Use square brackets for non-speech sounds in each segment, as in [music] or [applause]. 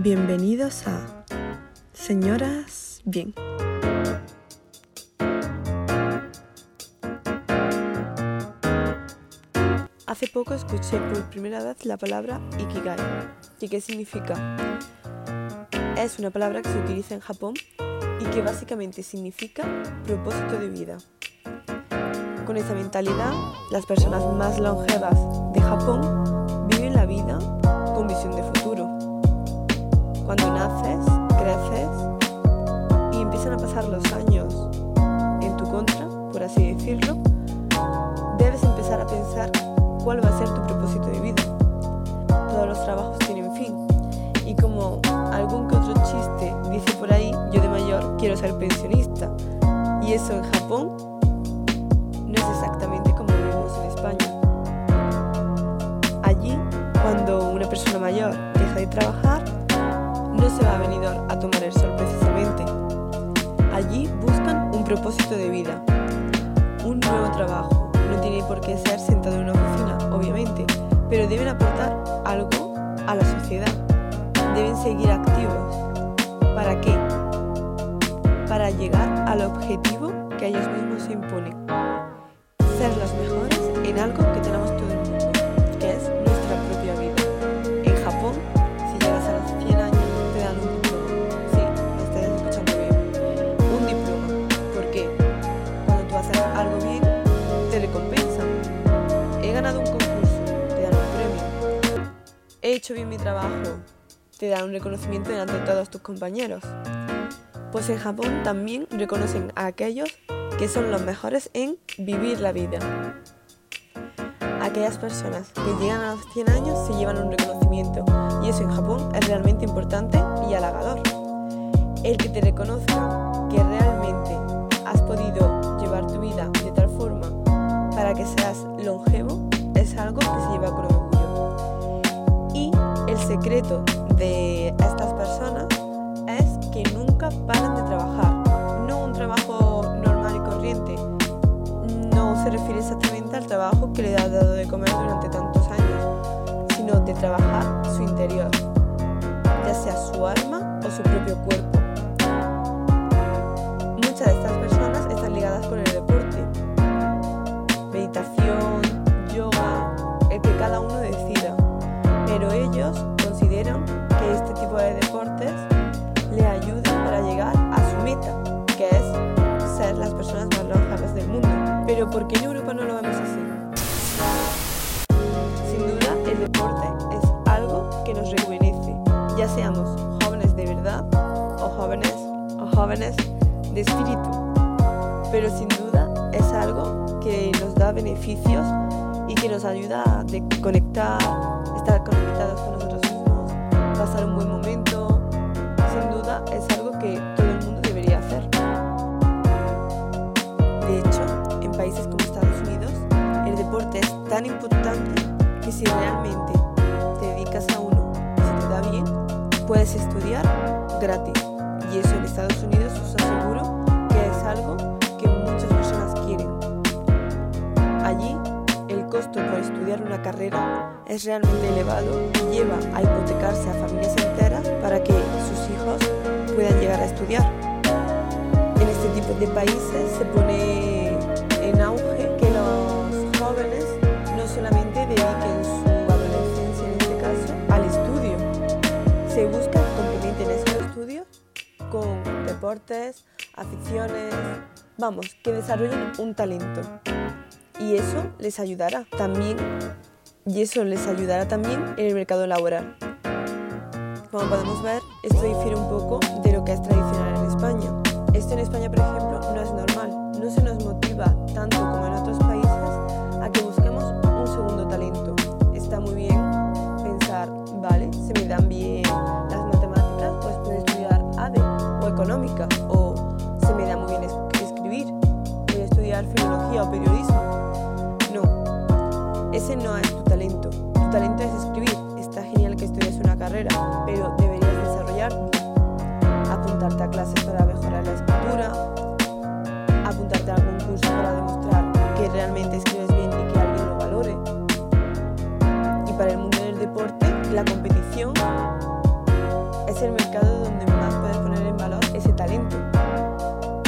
Bienvenidos a Señoras Bien. Hace poco escuché por primera vez la palabra Ikigai. ¿Y qué significa? Es una palabra que se utiliza en Japón y que básicamente significa propósito de vida. Con esa mentalidad, las personas más longevas de Japón viven la vida con visión de futuro. Cuando naces, creces y empiezan a pasar los años en tu contra, por así decirlo, debes empezar a pensar cuál va a ser tu propósito de vida. Todos los trabajos tienen fin. Y como algún que otro chiste dice por ahí, yo de mayor quiero ser pensionista. Y eso en Japón no es exactamente como vivimos en España. Allí, cuando una persona mayor deja de trabajar, se va a venir a tomar el sol precisamente. Allí buscan un propósito de vida, un nuevo trabajo. No tiene por qué ser sentado en una oficina, obviamente, pero deben aportar algo a la sociedad. Deben seguir activos. ¿Para qué? Para llegar al objetivo que ellos mismos se imponen. Hecho bien mi trabajo, te dan un reconocimiento delante de todos tus compañeros. Pues en Japón también reconocen a aquellos que son los mejores en vivir la vida. Aquellas personas que llegan a los 100 años se llevan un reconocimiento y eso en Japón es realmente importante y halagador. El que te reconozca que realmente has podido llevar tu vida de tal forma para que seas longevo es algo que se lleva con secreto de estas personas es que nunca paran de trabajar. No un trabajo normal y corriente. No se refiere exactamente al trabajo que le ha dado de comer durante tantos años, sino de trabajar su interior, ya sea su alma o su propio cuerpo. Muchas de estas personas están ligadas con el deporte, meditación, yoga, el que cada uno decida, pero ellos este tipo de deportes le ayudan para llegar a su meta, que es ser las personas más longevas del mundo. Pero ¿por qué en Europa no lo vemos así? Sin duda, el deporte es algo que nos rejuvenece, ya seamos jóvenes de verdad o jóvenes o jóvenes de espíritu. Pero sin duda es algo que nos da beneficios y que nos ayuda a conectar, estar conectados con nosotros pasar un buen momento. Sin duda es algo que todo el mundo debería hacer. De hecho, en países como Estados Unidos, el deporte es tan importante que si realmente te dedicas a uno, si te da bien, puedes estudiar gratis. Y eso en Estados Unidos os aseguro que es algo costo por estudiar una carrera es realmente elevado y lleva a hipotecarse a familias enteras para que sus hijos puedan llegar a estudiar. En este tipo de países se pone en auge que los jóvenes no solamente dediquen su adolescencia, en este caso, al estudio. Se busca que complementen esos estudios con deportes, aficiones, vamos, que desarrollen un talento. Y eso les ayudará también, y eso les ayudará también en el mercado laboral. Como podemos ver, esto difiere un poco de lo que es tradicional en España. Esto en España, por ejemplo, no es normal. No se nos motiva clases para mejorar la escritura, apuntarte a algún curso para demostrar que realmente escribes bien y que alguien lo valore. Y para el mundo del deporte, la competición es el mercado donde más puedes poner en valor ese talento.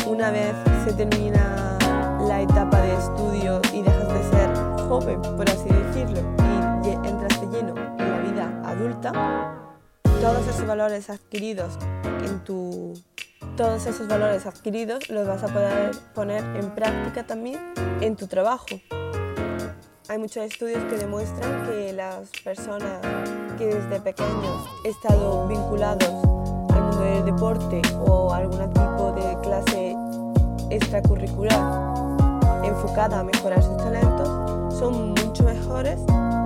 Una vez se termina la etapa de estudio y dejas de ser joven, por así decirlo, y entras de lleno en la vida adulta, todos esos valores adquiridos en tu todos esos valores adquiridos los vas a poder poner en práctica también en tu trabajo. Hay muchos estudios que demuestran que las personas que desde pequeños han estado vinculados al mundo del deporte o algún tipo de clase extracurricular enfocada a mejorar sus talentos son mucho mejores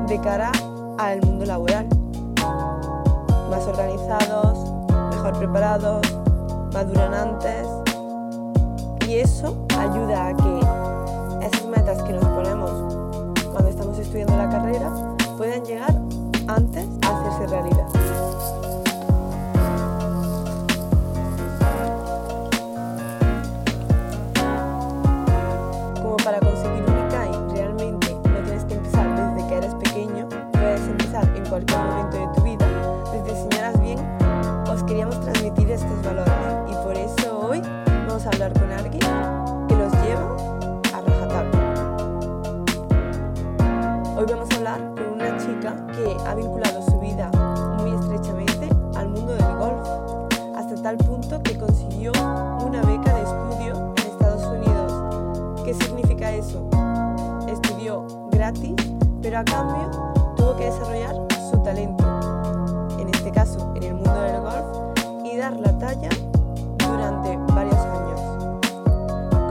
de cara al mundo laboral. Más organizados, mejor preparados, maduran antes y eso ayuda a que esas metas que nos ponemos cuando estamos estudiando la carrera puedan llegar antes a hacerse realidad. Pero a cambio tuvo que desarrollar su talento, en este caso en el mundo del golf, y dar la talla durante varios años.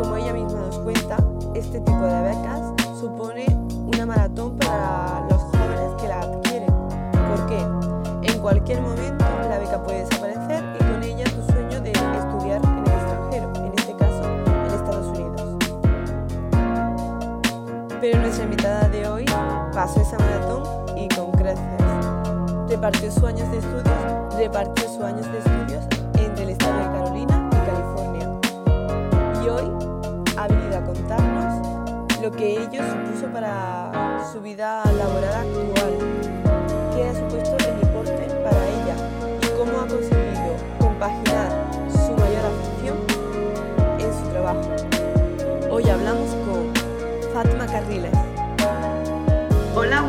Como ella misma nos cuenta, este tipo de becas supone una maratón para los jóvenes que la adquieren. ¿Por qué? En cualquier momento pasó esa maratón y con creces. Repartió sus años de estudios, repartió sus años de estudios entre el estado de Carolina contarnos lo que ello supuso para su vida laboral actual,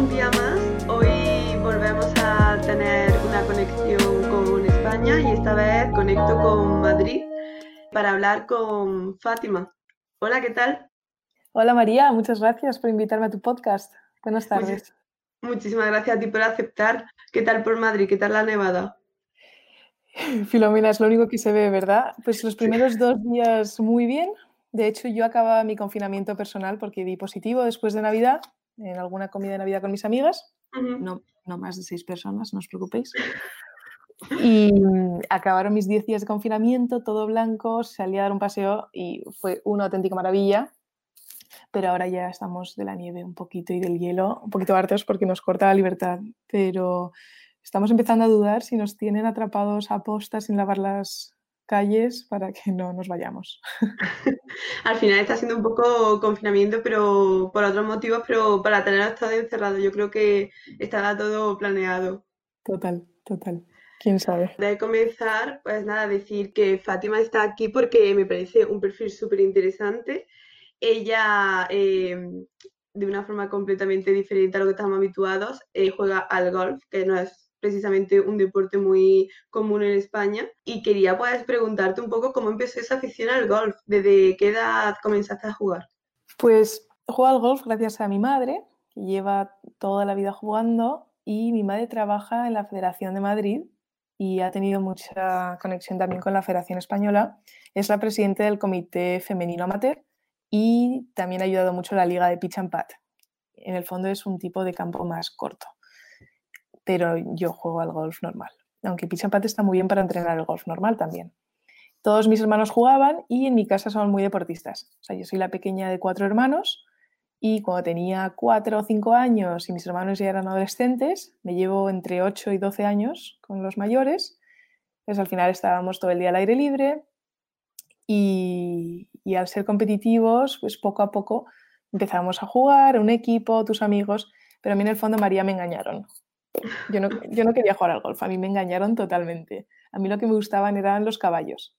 un día más. Hoy volvemos a tener una conexión con España y esta vez conecto con Madrid para hablar con Fátima. Hola, ¿qué tal? Hola María, muchas gracias por invitarme a tu podcast. Buenas tardes. muchísimas gracias a ti por aceptar. ¿Qué tal por Madrid? ¿Qué tal la nevada? [laughs] Filomena, es lo único que se ve, ¿verdad? Pues los primeros dos días muy bien. De hecho, yo acababa mi confinamiento personal porque di positivo después de Navidad, en alguna comida de Navidad con mis amigas. no, no más de seis personas, no os preocupéis. [laughs] Y acabaron mis 10 días de confinamiento, todo blanco, salí a dar un paseo y fue una auténtica maravilla. Pero ahora ya estamos de la nieve un poquito y del hielo, un poquito hartos porque nos corta la libertad. Pero estamos empezando a dudar si nos tienen atrapados a posta sin lavar las calles para que no nos vayamos. [laughs] Al final está siendo un poco confinamiento, pero por otros motivos, pero para tener estado encerrado, yo creo que estaba todo planeado. Total, total. ¿Quién sabe? De comenzar, pues nada, decir que Fátima está aquí porque me parece un perfil súper interesante. Ella, em, de una forma completamente diferente a lo que estamos habituados, eh, juega al golf, que no es precisamente un deporte muy común en España. Y quería pues preguntarte un poco cómo empezó esa afición al golf, desde qué edad comenzaste a jugar. Pues juego al golf gracias a mi madre, que lleva toda la vida jugando, y mi madre trabaja en la Federación de Madrid y ha tenido mucha conexión también con la Federación Española. Es la presidenta del Comité Femenino Amateur y también ha ayudado mucho la Liga de Pitch and Pat. En el fondo es un tipo de campo más corto, pero yo juego al golf normal. Aunque Pitch and Pat está muy bien para entrenar el golf normal también. Todos mis hermanos jugaban y en mi casa son muy deportistas. O sea, yo soy la pequeña de cuatro hermanos y cuando tenía 4 o 5 años y mis hermanos ya eran adolescentes, me llevo entre 8 y 12 años con los mayores, pues al final estábamos todo el día al aire libre y, y al ser competitivos, pues poco a poco empezamos a jugar, un equipo, tus amigos, pero a mí en el fondo María me engañaron. Yo no, yo no quería jugar al golf, a mí me engañaron totalmente. A mí lo que me gustaban eran los caballos.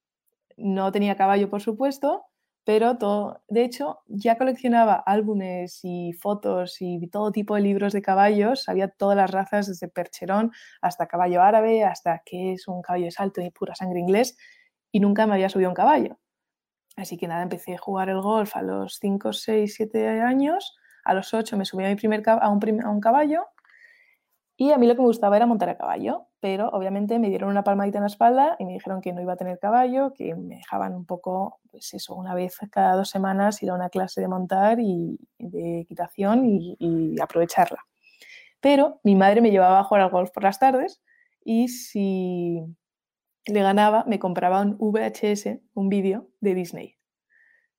No tenía caballo, por supuesto, pero todo, de hecho, ya coleccionaba álbumes y fotos y todo tipo de libros de caballos, sabía todas las razas, desde percherón hasta caballo árabe, hasta que es un caballo de salto y pura sangre inglés, y nunca me había subido un caballo. Así que nada, empecé a jugar el golf a los 5, 6, 7 años, a los 8 me subí a, mi primer, a, un, a un caballo, y a mí lo que me gustaba era montar a caballo, pero obviamente me dieron una palmadita en la espalda y me dijeron que no iba a tener caballo, que me dejaban un poco, pues eso, una vez cada dos semanas ir a una clase de montar y de equitación y, aprovecharla. Pero mi madre me llevaba a jugar al golf por las tardes y si le ganaba me compraba un VHS, un vídeo de Disney.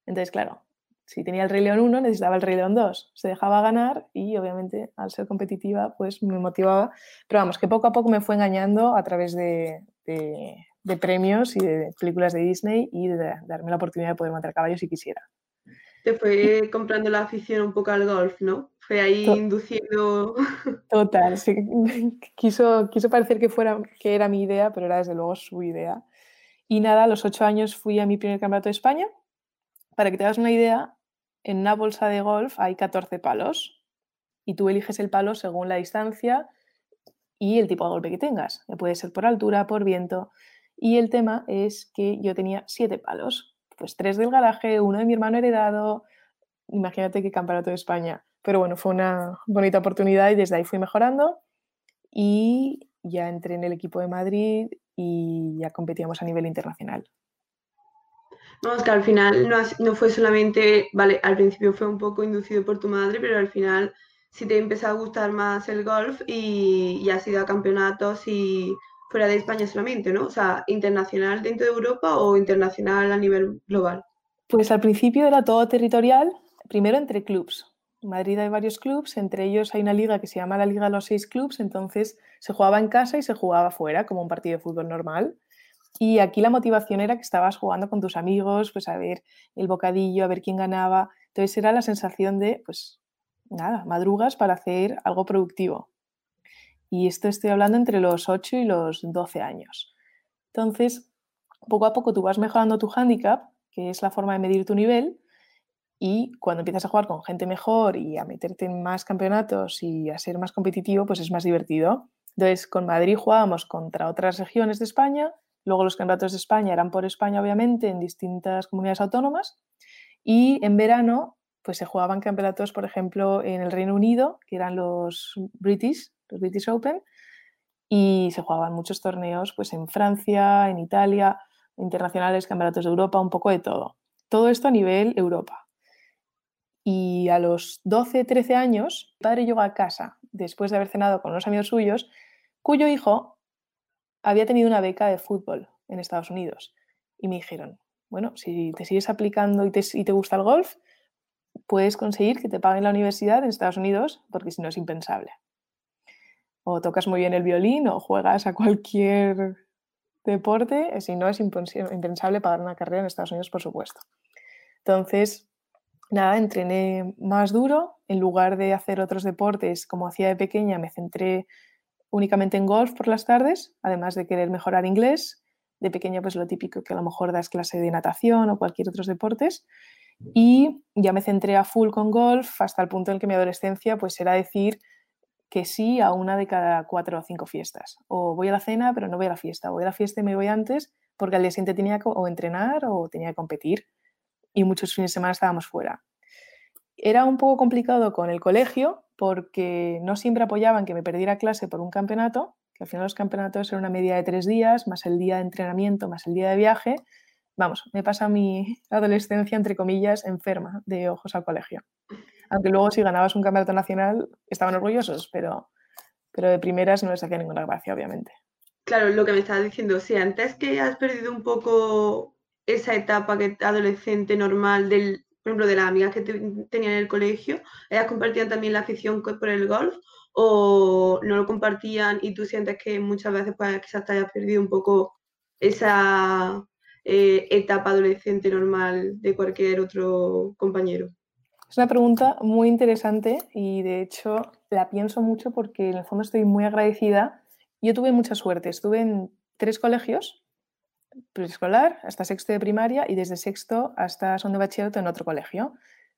Entonces, claro, si tenía el Rey León 1, necesitaba el Rey León 2. Se dejaba ganar y obviamente al ser competitiva pues me motivaba. Pero vamos, que poco a poco me fue engañando a través de, premios y de películas de Disney y de, darme la oportunidad de poder montar caballos si quisiera. Te fue comprando la afición un poco al golf, ¿no? Fue ahí induciendo... [laughs] Total, sí. Quiso, quiso parecer que, fuera, que era mi idea, pero era desde luego su idea. Y nada, a los ocho años fui a mi primer campeonato de España. Para que te hagas una idea, en una bolsa de golf hay 14 palos y tú eliges el palo según la distancia y el tipo de golpe que tengas. Puede ser por altura, por viento. Y el tema es que yo tenía siete palos. Pues tres del garaje, uno de mi hermano heredado. Imagínate qué campeonato de España. Pero bueno, fue una bonita oportunidad y desde ahí fui mejorando. Y ya entré en el equipo de Madrid y ya competíamos a nivel internacional. Vamos, que al final no, fue solamente, vale, al principio fue un poco inducido por tu madre, pero al final sí te empezó a gustar más el golf y, y has ido a campeonatos y fuera de España solamente, ¿no? O sea, internacional dentro de Europa o internacional a nivel global. Pues al principio era todo territorial, primero entre clubs. En Madrid hay varios clubs, entre ellos hay una liga que se llama la Liga de los Seis Clubs, entonces se jugaba en casa y se jugaba fuera, como un partido de fútbol normal. Y aquí la motivación era que estabas jugando con tus amigos, pues a ver el bocadillo, a ver quién ganaba. Entonces era la sensación de, pues nada, madrugas para hacer algo productivo. Y esto estoy hablando entre los 8 y los 12 años. Entonces, poco a poco tú vas mejorando tu handicap, que es la forma de medir tu nivel, y cuando empiezas a jugar con gente mejor y a meterte en más campeonatos y a ser más competitivo, pues es más divertido. Entonces, con Madrid jugábamos contra otras regiones de España Luego los campeonatos de España eran por España, obviamente, en distintas comunidades autónomas. Y en verano, pues se jugaban campeonatos, por ejemplo, en el Reino Unido, que eran los British, los British Open, y se jugaban muchos torneos pues en Francia, en Italia, internacionales, campeonatos de Europa, un poco de todo. Todo esto a nivel Europa. Y a los 12, 13 años, padre llegó a casa después de haber cenado con unos amigos suyos, cuyo hijo había tenido una beca de fútbol en Estados Unidos. Y me dijeron, bueno, si te sigues aplicando y te, gusta el golf, puedes conseguir que te paguen la universidad en Estados Unidos, porque si no es impensable. O tocas muy bien el violín o juegas a cualquier deporte, si no es impensable pagar una carrera en Estados Unidos, por supuesto. Entonces, nada, entrené más duro, en lugar de hacer otros deportes como hacía de pequeña, me centré únicamente en golf por las tardes, además de querer mejorar inglés. De pequeña, pues lo típico que a lo mejor das clase de natación o cualquier otros deportes. Y ya me centré a full con golf hasta el punto en que mi adolescencia pues era decir que sí a una de cada cuatro o cinco fiestas. O voy a la cena, pero no voy a la fiesta. Voy a la fiesta y me voy antes porque al día siguiente tenía que o entrenar o tenía que competir. Y muchos fines de semana estábamos fuera. Era un poco complicado con el colegio porque no siempre apoyaban que me perdiera clase por un campeonato, que al final los campeonatos eran una media de tres días, más el día de entrenamiento, más el día de viaje. Vamos, me pasa mi [laughs] adolescencia, entre comillas, enferma de ojos al colegio. Aunque luego si ganabas un campeonato nacional estaban orgullosos, pero, pero de primeras no les hacía ninguna gracia, obviamente. Claro, lo que me estabas diciendo, si antes que has perdido un poco esa etapa que adolescente normal del por ejemplo, de las amigas que tenían en el colegio, ellas compartían también la afición por el golf o no lo compartían y tú sientes que muchas veces pues quizás te hayas perdido un poco esa eh, etapa adolescente normal de cualquier otro compañero? Es una pregunta muy interesante y de hecho la pienso mucho porque en el fondo estoy muy agradecida. Yo tuve mucha suerte, estuve en tres colegios preescolar hasta sexto de primaria y desde sexto hasta segundo de bachillerato en otro colegio.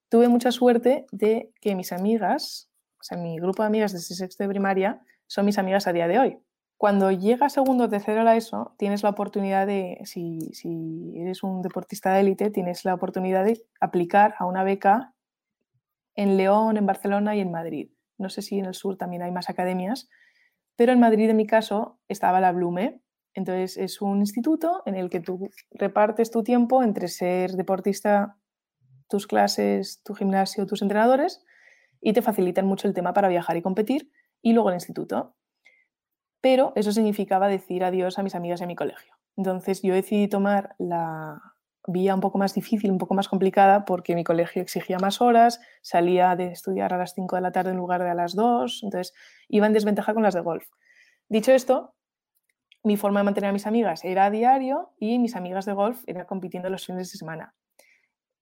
Tuve mucha suerte de que mis amigas, o sea, mi grupo de amigas desde sexto de primaria, son mis amigas a día de hoy. Cuando llega segundo o tercero a la ESO, tienes la oportunidad de, si, si eres un deportista de élite, tienes la oportunidad de aplicar a una beca en León, en Barcelona y en Madrid. No sé si en el sur también hay más academias, pero en Madrid, en mi caso, estaba la Blume. Entonces, es un instituto en el que tú repartes tu tiempo entre ser deportista, tus clases, tu gimnasio, tus entrenadores, y te facilitan mucho el tema para viajar y competir, y luego el instituto. Pero eso significaba decir adiós a mis amigas y a mi colegio. Entonces, yo decidí tomar la vía un poco más difícil, un poco más complicada, porque mi colegio exigía más horas, salía de estudiar a las 5 de la tarde en lugar de a las 2, entonces iba en desventaja con las de golf. Dicho esto, mi forma de mantener a mis amigas era a diario y mis amigas de golf eran compitiendo los fines de semana.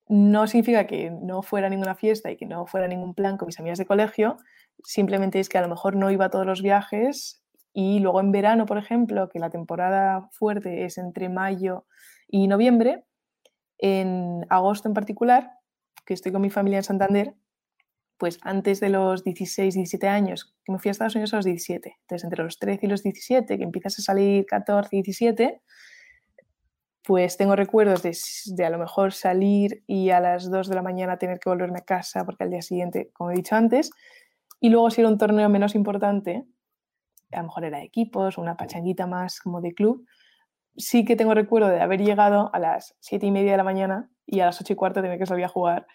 No significa que no fuera ninguna fiesta y que no fuera ningún plan con mis amigas de colegio, simplemente es que a lo mejor no iba a todos los viajes y luego en verano, por ejemplo, que la temporada fuerte es entre mayo y noviembre, en agosto en particular, que estoy con mi familia en Santander, pues antes de los 16, 17 años, que me fui a Estados Unidos a los 17. Entonces, entre los 13 y los 17, que empiezas a salir 14, 17, pues tengo recuerdos de, a lo mejor salir y a las 2 de la mañana tener que volverme a casa porque al día siguiente, como he dicho antes, y luego si era un torneo menos importante, a lo mejor era de equipos, una pachanguita más como de club, sí que tengo recuerdo de haber llegado a las 7 y media de la mañana y a las 8 y cuarto tener que salir a jugar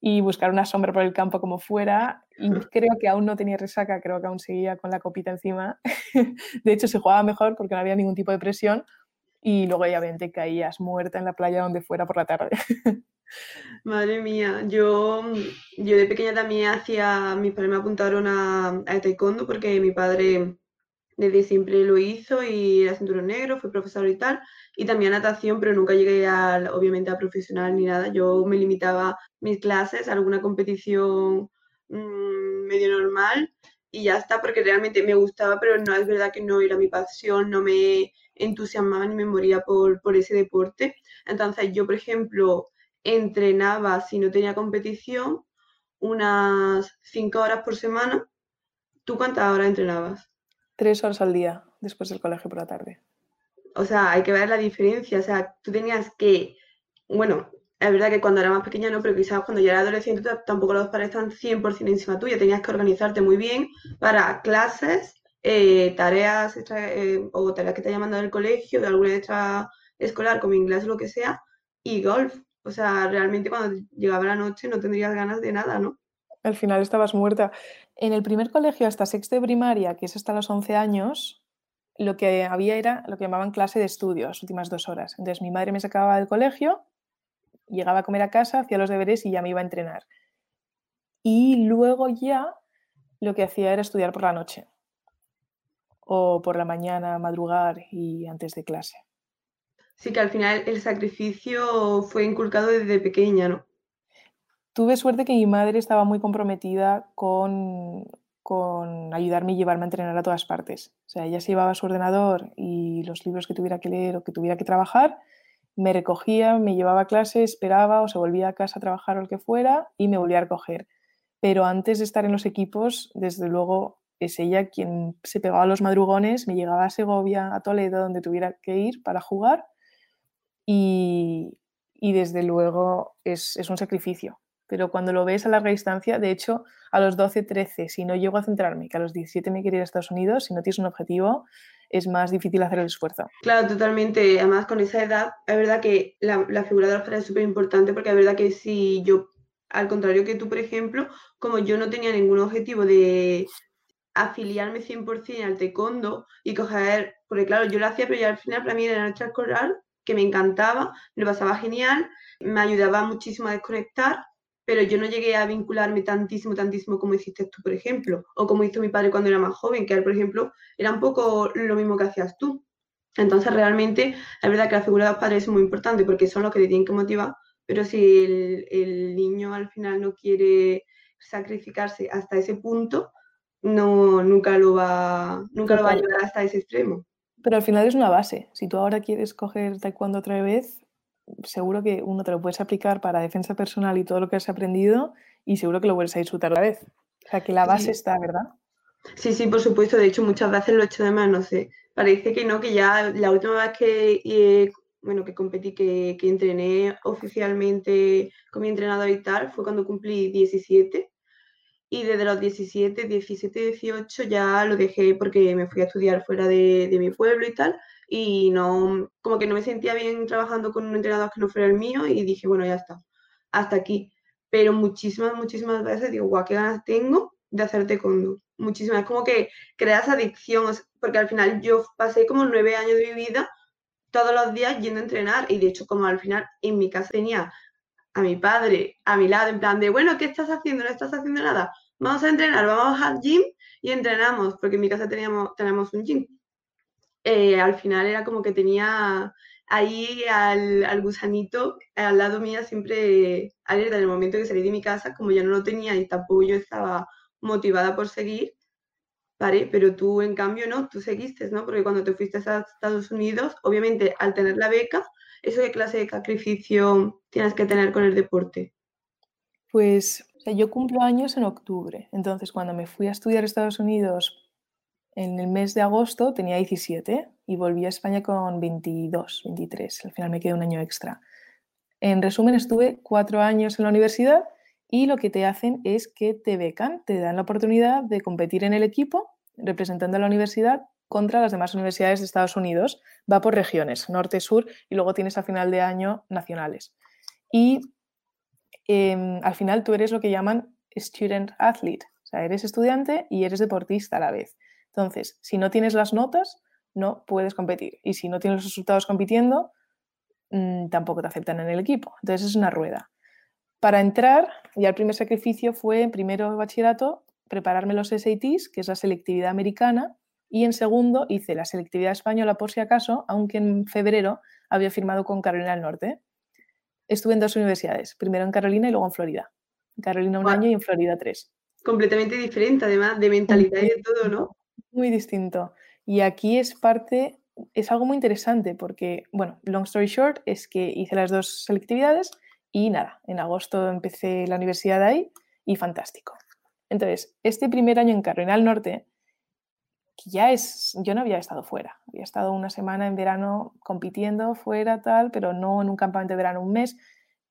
y buscar una sombra por el campo como fuera. Y creo que aún no tenía resaca, creo que aún seguía con la copita encima. [laughs] de hecho, se jugaba mejor porque no había ningún tipo de presión y luego obviamente caías muerta en la playa donde fuera por la tarde. [laughs] Madre mía, yo, yo de pequeña también hacía, mis padres me apuntaron a, a taekwondo porque mi padre desde siempre lo hizo y era cinturón negro, fue profesor y tal, y también natación, pero nunca llegué a, obviamente a profesional ni nada. Yo me limitaba mis clases a alguna competición mm, medio normal y ya está, porque realmente me gustaba, pero no es verdad que no era mi pasión, no me entusiasmaba ni me moría por, por ese deporte. Entonces yo, por ejemplo, entrenaba si no tenía competición unas cinco horas por semana. ¿Tú cuántas horas entrenabas? Tres horas al día después del colegio por la tarde. O sea, hay que ver la diferencia. O sea, tú tenías que, bueno, es verdad que cuando era más pequeña no, pero quizás cuando ya era adolescente tampoco los padres están 100% encima tuya. Tenías que organizarte muy bien para clases, eh, tareas eh, o tareas que te hayan mandado del colegio, de alguna extra escolar como inglés o lo que sea, y golf. O sea, realmente cuando llegaba la noche no tendrías ganas de nada, ¿no? Al final estabas muerta. En el primer colegio, hasta sexto de primaria, que es hasta los 11 años, lo que había era lo que llamaban clase de estudio, las últimas dos horas. Entonces mi madre me sacaba del colegio, llegaba a comer a casa, hacía los deberes y ya me iba a entrenar. Y luego ya lo que hacía era estudiar por la noche o por la mañana, madrugar y antes de clase. Sí, que al final el sacrificio fue inculcado desde pequeña, ¿no? Tuve suerte que mi madre estaba muy comprometida con, con ayudarme y llevarme a entrenar a todas partes. O sea, ella se llevaba su ordenador y los libros que tuviera que leer o que tuviera que trabajar, me recogía, me llevaba a clase, esperaba o se volvía a casa a trabajar o lo que fuera y me volvía a recoger. Pero antes de estar en los equipos, desde luego es ella quien se pegaba a los madrugones, me llegaba a Segovia, a Toledo, donde tuviera que ir para jugar y, y desde luego es, es un sacrificio pero cuando lo ves a larga distancia, de hecho, a los 12, 13, si no llego a centrarme, que a los 17 me quiero ir a Estados Unidos, si no tienes un objetivo, es más difícil hacer el esfuerzo. Claro, totalmente. Además, con esa edad, es verdad que la, figura de los padres es súper importante porque es verdad que si yo, al contrario que tú, por ejemplo, como yo no tenía ningún objetivo de afiliarme 100% al taekwondo y coger, porque claro, yo lo hacía, pero ya al final para mí era noche escolar, que me encantaba, me lo pasaba genial, me ayudaba muchísimo a desconectar pero yo no llegué a vincularme tantísimo, tantísimo como hiciste tú, por ejemplo, o como hizo mi padre cuando era más joven, que él, por ejemplo, era un poco lo mismo que hacías tú. Entonces, realmente, es verdad que la figura de los padres es muy importante porque son los que te tienen que motivar, pero si el, niño al final no quiere sacrificarse hasta ese punto, no, nunca lo va, nunca lo va a llevar hasta ese extremo. Pero al final es una base. Si tú ahora quieres coger taekwondo otra vez, seguro que uno te lo puedes aplicar para defensa personal y todo lo que has aprendido y seguro que lo vuelves a disfrutar otra vez. O sea, que la base está, ¿verdad? Sí, sí, por supuesto. De hecho, muchas veces lo he hecho de menos. No sé. Parece que no, que ya la última vez que, eh, bueno, que competí, que, que entrené oficialmente con mi entrenador y tal, fue cuando cumplí 17 y desde los 17, 17, 18 ya lo dejé porque me fui a estudiar fuera de, de, mi pueblo y tal, y no, como que no me sentía bien trabajando con un entrenador que no fuera el mío y dije, bueno, ya está, hasta aquí. Pero muchísimas, muchísimas veces digo, guau, qué ganas tengo de hacer taekwondo. Muchísimas, como que creas adicción, porque al final yo pasé como nueve años de mi vida todos los días yendo a entrenar y de hecho como al final en mi casa tenía a mi padre a mi lado, en plan de, bueno, ¿qué estás haciendo? No estás haciendo nada. Vamos a entrenar, vamos al gym y entrenamos, porque en mi casa teníamos, tenemos un gym. Eh, al final era como que tenía ahí al, al, gusanito al lado mía siempre alerta. En el momento que salí de mi casa, como ya no lo tenía y tampoco yo estaba motivada por seguir, ¿vale? Pero tú, en cambio, no, tú seguiste, ¿no? Porque cuando te fuiste a Estados Unidos, obviamente, al tener la beca, ¿Eso qué clase de sacrificio tienes que tener con el deporte? Pues yo cumplo años en octubre, entonces cuando me fui a estudiar a Estados Unidos en el mes de agosto tenía 17 y volví a España con 22, 23, al final me quedé un año extra. En resumen, estuve cuatro años en la universidad y lo que te hacen es que te becan, te dan la oportunidad de competir en el equipo representando a la universidad contra las demás universidades de Estados Unidos. Va por regiones, norte, sur, y luego tienes a final de año nacionales. Y eh, al final tú eres lo que llaman student athlete, o sea, eres estudiante y eres deportista a la vez. Entonces, si no tienes las notas, no puedes competir. Y si no tienes los resultados compitiendo, mmm, tampoco te aceptan en el equipo. Entonces es una rueda. Para entrar, ya el primer sacrificio fue, en primero bachillerato, prepararme los SATs, que es la selectividad americana, y en segundo hice la selectividad española por si acaso, aunque en febrero había firmado con Carolina del Norte. Estuve en dos universidades, primero en Carolina y luego en Florida. En Carolina un wow. año y en Florida tres. Completamente diferente, además, de mentalidad y de todo, ¿no? Muy distinto. Y aquí es parte, es algo muy interesante porque, bueno, long story short, es que hice las dos selectividades y nada, en agosto empecé la universidad ahí y fantástico. Entonces, este primer año en Carolina del Norte ya es, yo no había estado fuera, había estado una semana en verano compitiendo fuera, tal, pero no en un campamento de verano un mes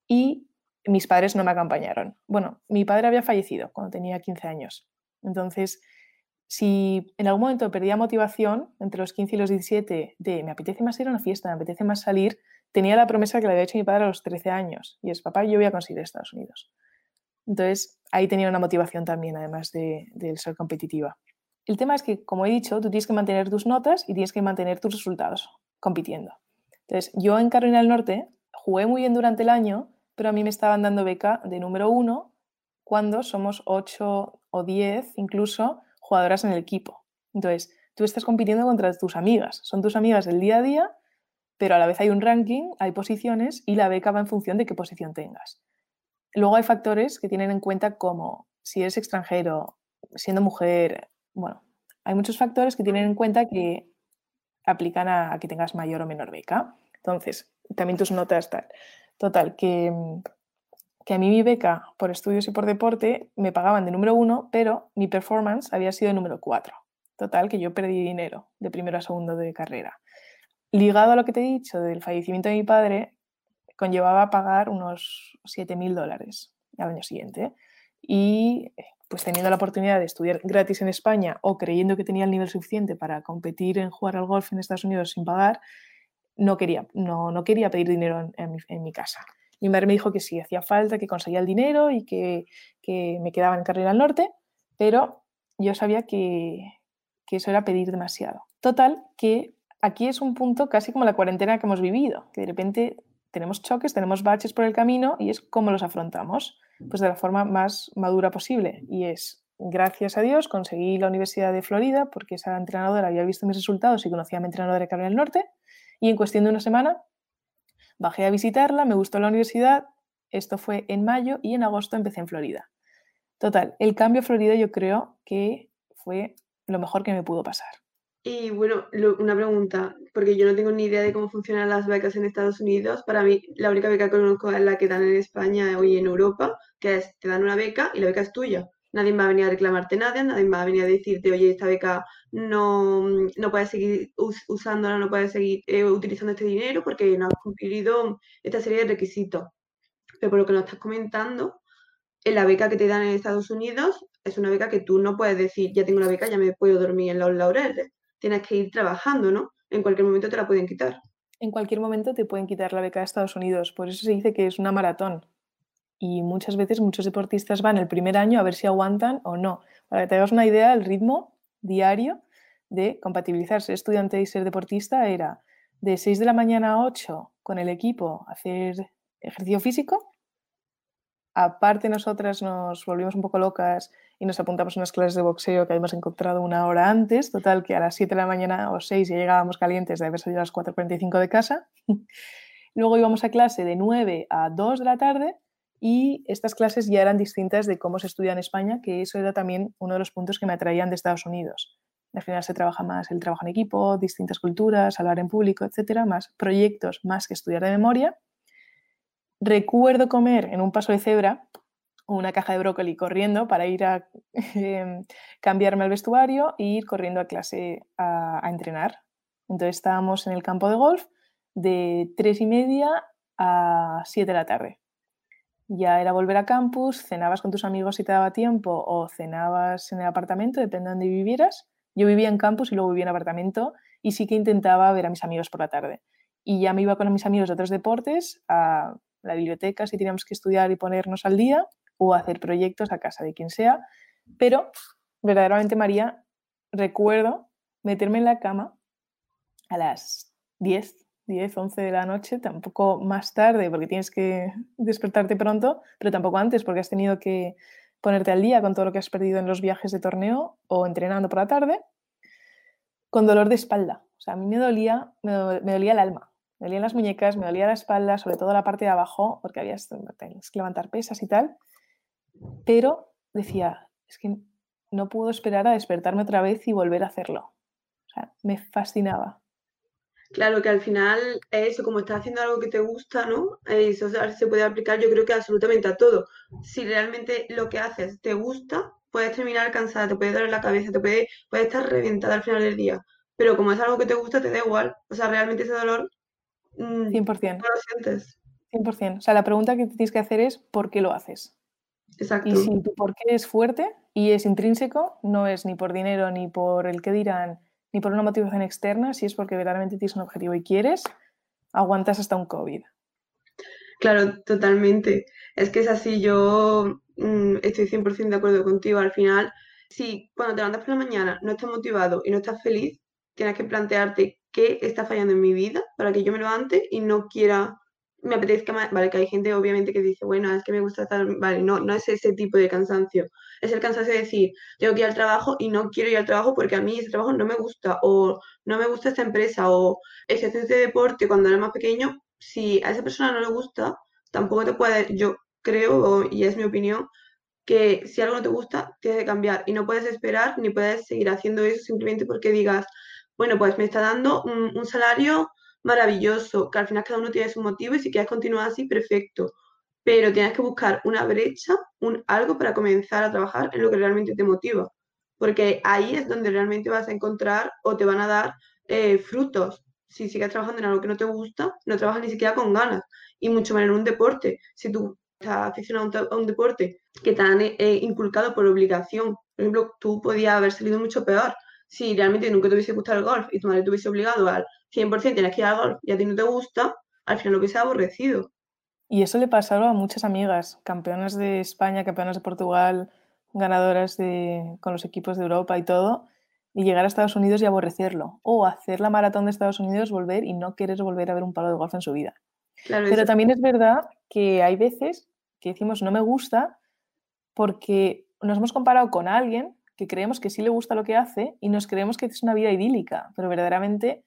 y mis padres no me acompañaron. Bueno, mi padre había fallecido cuando tenía 15 años, entonces si en algún momento perdía motivación entre los 15 y los 17 de me apetece más ir a una fiesta, me apetece más salir, tenía la promesa que le había hecho mi padre a los 13 años y es, papá, yo voy a conseguir Estados Unidos. Entonces ahí tenía una motivación también, además de, de ser competitiva. El tema es que, como he dicho, tú tienes que mantener tus notas y tienes que mantener tus resultados compitiendo. Entonces, yo en Carolina del Norte jugué muy bien durante el año, pero a mí me estaban dando beca de número uno cuando somos ocho o diez incluso jugadoras en el equipo. Entonces, tú estás compitiendo contra tus amigas. Son tus amigas del día a día, pero a la vez hay un ranking, hay posiciones y la beca va en función de qué posición tengas. Luego hay factores que tienen en cuenta como si eres extranjero, siendo mujer, bueno, hay muchos factores que tienen en cuenta que aplican a, a, que tengas mayor o menor beca. Entonces, también tus notas tal. Total, que, que a mí mi beca por estudios y por deporte me pagaban de número uno, pero mi performance había sido de número cuatro. Total, que yo perdí dinero de primero a segundo de carrera. Ligado a lo que te he dicho del fallecimiento de mi padre, conllevaba pagar unos 7.000 dólares al año siguiente. Y pues teniendo la oportunidad de estudiar gratis en España o creyendo que tenía el nivel suficiente para competir en jugar al golf en Estados Unidos sin pagar, no quería, no, no quería pedir dinero en, en, mi, en, mi, casa. Mi madre me dijo que sí, hacía falta, que conseguía el dinero y que, que me quedaba en Carrera al Norte, pero yo sabía que, que eso era pedir demasiado. Total, que aquí es un punto casi como la cuarentena que hemos vivido, que de repente tenemos choques, tenemos baches por el camino y es cómo los afrontamos pues de la forma más madura posible. Y es, gracias a Dios, conseguí la Universidad de Florida porque esa entrenadora había visto mis resultados y conocía a mi entrenadora de Carolina del Norte. Y en cuestión de una semana bajé a visitarla, me gustó la universidad. Esto fue en mayo y en agosto empecé en Florida. Total, el cambio a Florida yo creo que fue lo mejor que me pudo pasar. Y bueno, una pregunta, porque yo no tengo ni idea de cómo funcionan las becas en Estados Unidos. Para mí, la única beca que conozco es la que dan en España y en Europa, que es, te dan una beca y la beca es tuya. Nadie va a venir a reclamarte nada, nadie va a venir a decirte, oye, esta beca no, no puedes seguir usándola, no puedes seguir eh, utilizando este dinero porque no has cumplido esta serie de requisitos. Pero por lo que nos estás comentando, en la beca que te dan en Estados Unidos es una beca que tú no puedes decir, ya tengo la beca, ya me puedo dormir en los laureles tienes que ir trabajando, ¿no? En cualquier momento te la pueden quitar. En cualquier momento te pueden quitar la beca de Estados Unidos, por eso se dice que es una maratón. Y muchas veces muchos deportistas van el primer año a ver si aguantan o no. Para que te una idea, el ritmo diario de compatibilizar ser estudiante y ser deportista era de 6 de la mañana a 8 con el equipo hacer ejercicio físico. Aparte nosotras nos volvimos un poco locas y nos apuntamos a unas clases de boxeo que habíamos encontrado una hora antes. Total, que a las 7 de la mañana o 6 ya llegábamos calientes de haber salido a las 4.45 de casa. [laughs] Luego íbamos a clase de 9 a 2 de la tarde y estas clases ya eran distintas de cómo se estudia en España, que eso era también uno de los puntos que me atraían de Estados Unidos. Al final se trabaja más el trabajo en equipo, distintas culturas, hablar en público, etcétera, más proyectos, más que estudiar de memoria. Recuerdo comer en un paso de cebra una caja de brócoli corriendo para ir a [laughs] em, cambiarme al vestuario e ir corriendo a clase a, entrenar. Entonces estábamos en el campo de golf de tres y media a 7 de la tarde. Ya era volver a campus, cenabas con tus amigos si te daba tiempo o cenabas en el apartamento, depende de donde vivieras. Yo vivía en campus y luego vivía en apartamento y sí que intentaba ver a mis amigos por la tarde. Y ya me iba con mis amigos de otros deportes a la biblioteca si teníamos que estudiar y ponernos al día o hacer proyectos a casa de quien sea, pero verdaderamente María, recuerdo meterme en la cama a las 10, 10, 11 de la noche, tampoco más tarde porque tienes que despertarte pronto, pero tampoco antes porque has tenido que ponerte al día con todo lo que has perdido en los viajes de torneo o entrenando por la tarde, con dolor de espalda. O sea, a mí me dolía, me, dolía el alma, me dolían las muñecas, me dolía la espalda, sobre todo la parte de abajo, porque había que levantar pesas y tal pero decía, es que no puedo esperar a despertarme otra vez y volver a hacerlo. O sea, me fascinaba. Claro que al final eso, como estás haciendo algo que te gusta, ¿no? Eso se puede aplicar yo creo que absolutamente a todo. Si realmente lo que haces te gusta, puedes terminar cansada, te puede doler la cabeza, te puede, puede estar reventada al final del día. Pero como es algo que te gusta, te da igual. O sea, realmente ese dolor 100%. Mm, no lo sientes. 100%. O sea, la pregunta que tienes que hacer es ¿por qué lo haces? Exacto. Y si tu porqué es fuerte y es intrínseco, no es ni por dinero, ni por el que dirán, ni por una motivación externa, si es porque verdaderamente tienes un objetivo y quieres, aguantas hasta un COVID. Claro, totalmente. Es que es así, yo mm, estoy 100% de acuerdo contigo. Al final, si cuando te levantas por la mañana no estás motivado y no estás feliz, tienes que plantearte qué está fallando en mi vida para que yo me levante y no quiera me apetezca más, vale, que hay gente obviamente que dice, bueno, es que me gusta estar, vale, no, no es ese tipo de cansancio, es el cansancio de decir, tengo que ir al trabajo y no quiero ir al trabajo porque a mí ese trabajo no me gusta, o no me gusta esta empresa, o ejercicio de deporte cuando eres más pequeño, si a esa persona no le gusta, tampoco te puede, yo creo, y es mi opinión, que si algo no te gusta, tienes que cambiar y no puedes esperar ni puedes seguir haciendo eso simplemente porque digas, bueno, pues me está dando un salario maravilloso, que al final cada uno tiene su motivo y si quieres continuar así, perfecto. Pero tienes que buscar una brecha, un, algo para comenzar a trabajar en lo que realmente te motiva. Porque ahí es donde realmente vas a encontrar o te van a dar eh, frutos. Si sigues trabajando en algo que no te gusta, no trabajas ni siquiera con ganas. Y mucho menos en un deporte. Si tú estás aficionado a un, deporte que te han eh, inculcado por obligación, por ejemplo, tú podías haber salido mucho peor si realmente nunca te hubiese gustado el golf y tu madre te hubiese obligado al 100% tienes que ir al golf y a ti no te gusta, al final lo hubiese aborrecido. Y eso le pasaba a muchas amigas, campeonas de España, campeonas de Portugal, ganadoras de, con los equipos de Europa y todo, y llegar a Estados Unidos y aborrecerlo. O hacer la maratón de Estados Unidos, volver y no querer volver a ver un palo de golf en su vida. Pero también es verdad que hay veces que decimos no me gusta porque nos hemos comparado con alguien que creemos que sí le gusta lo que hace y nos creemos que es una vida idílica, pero verdaderamente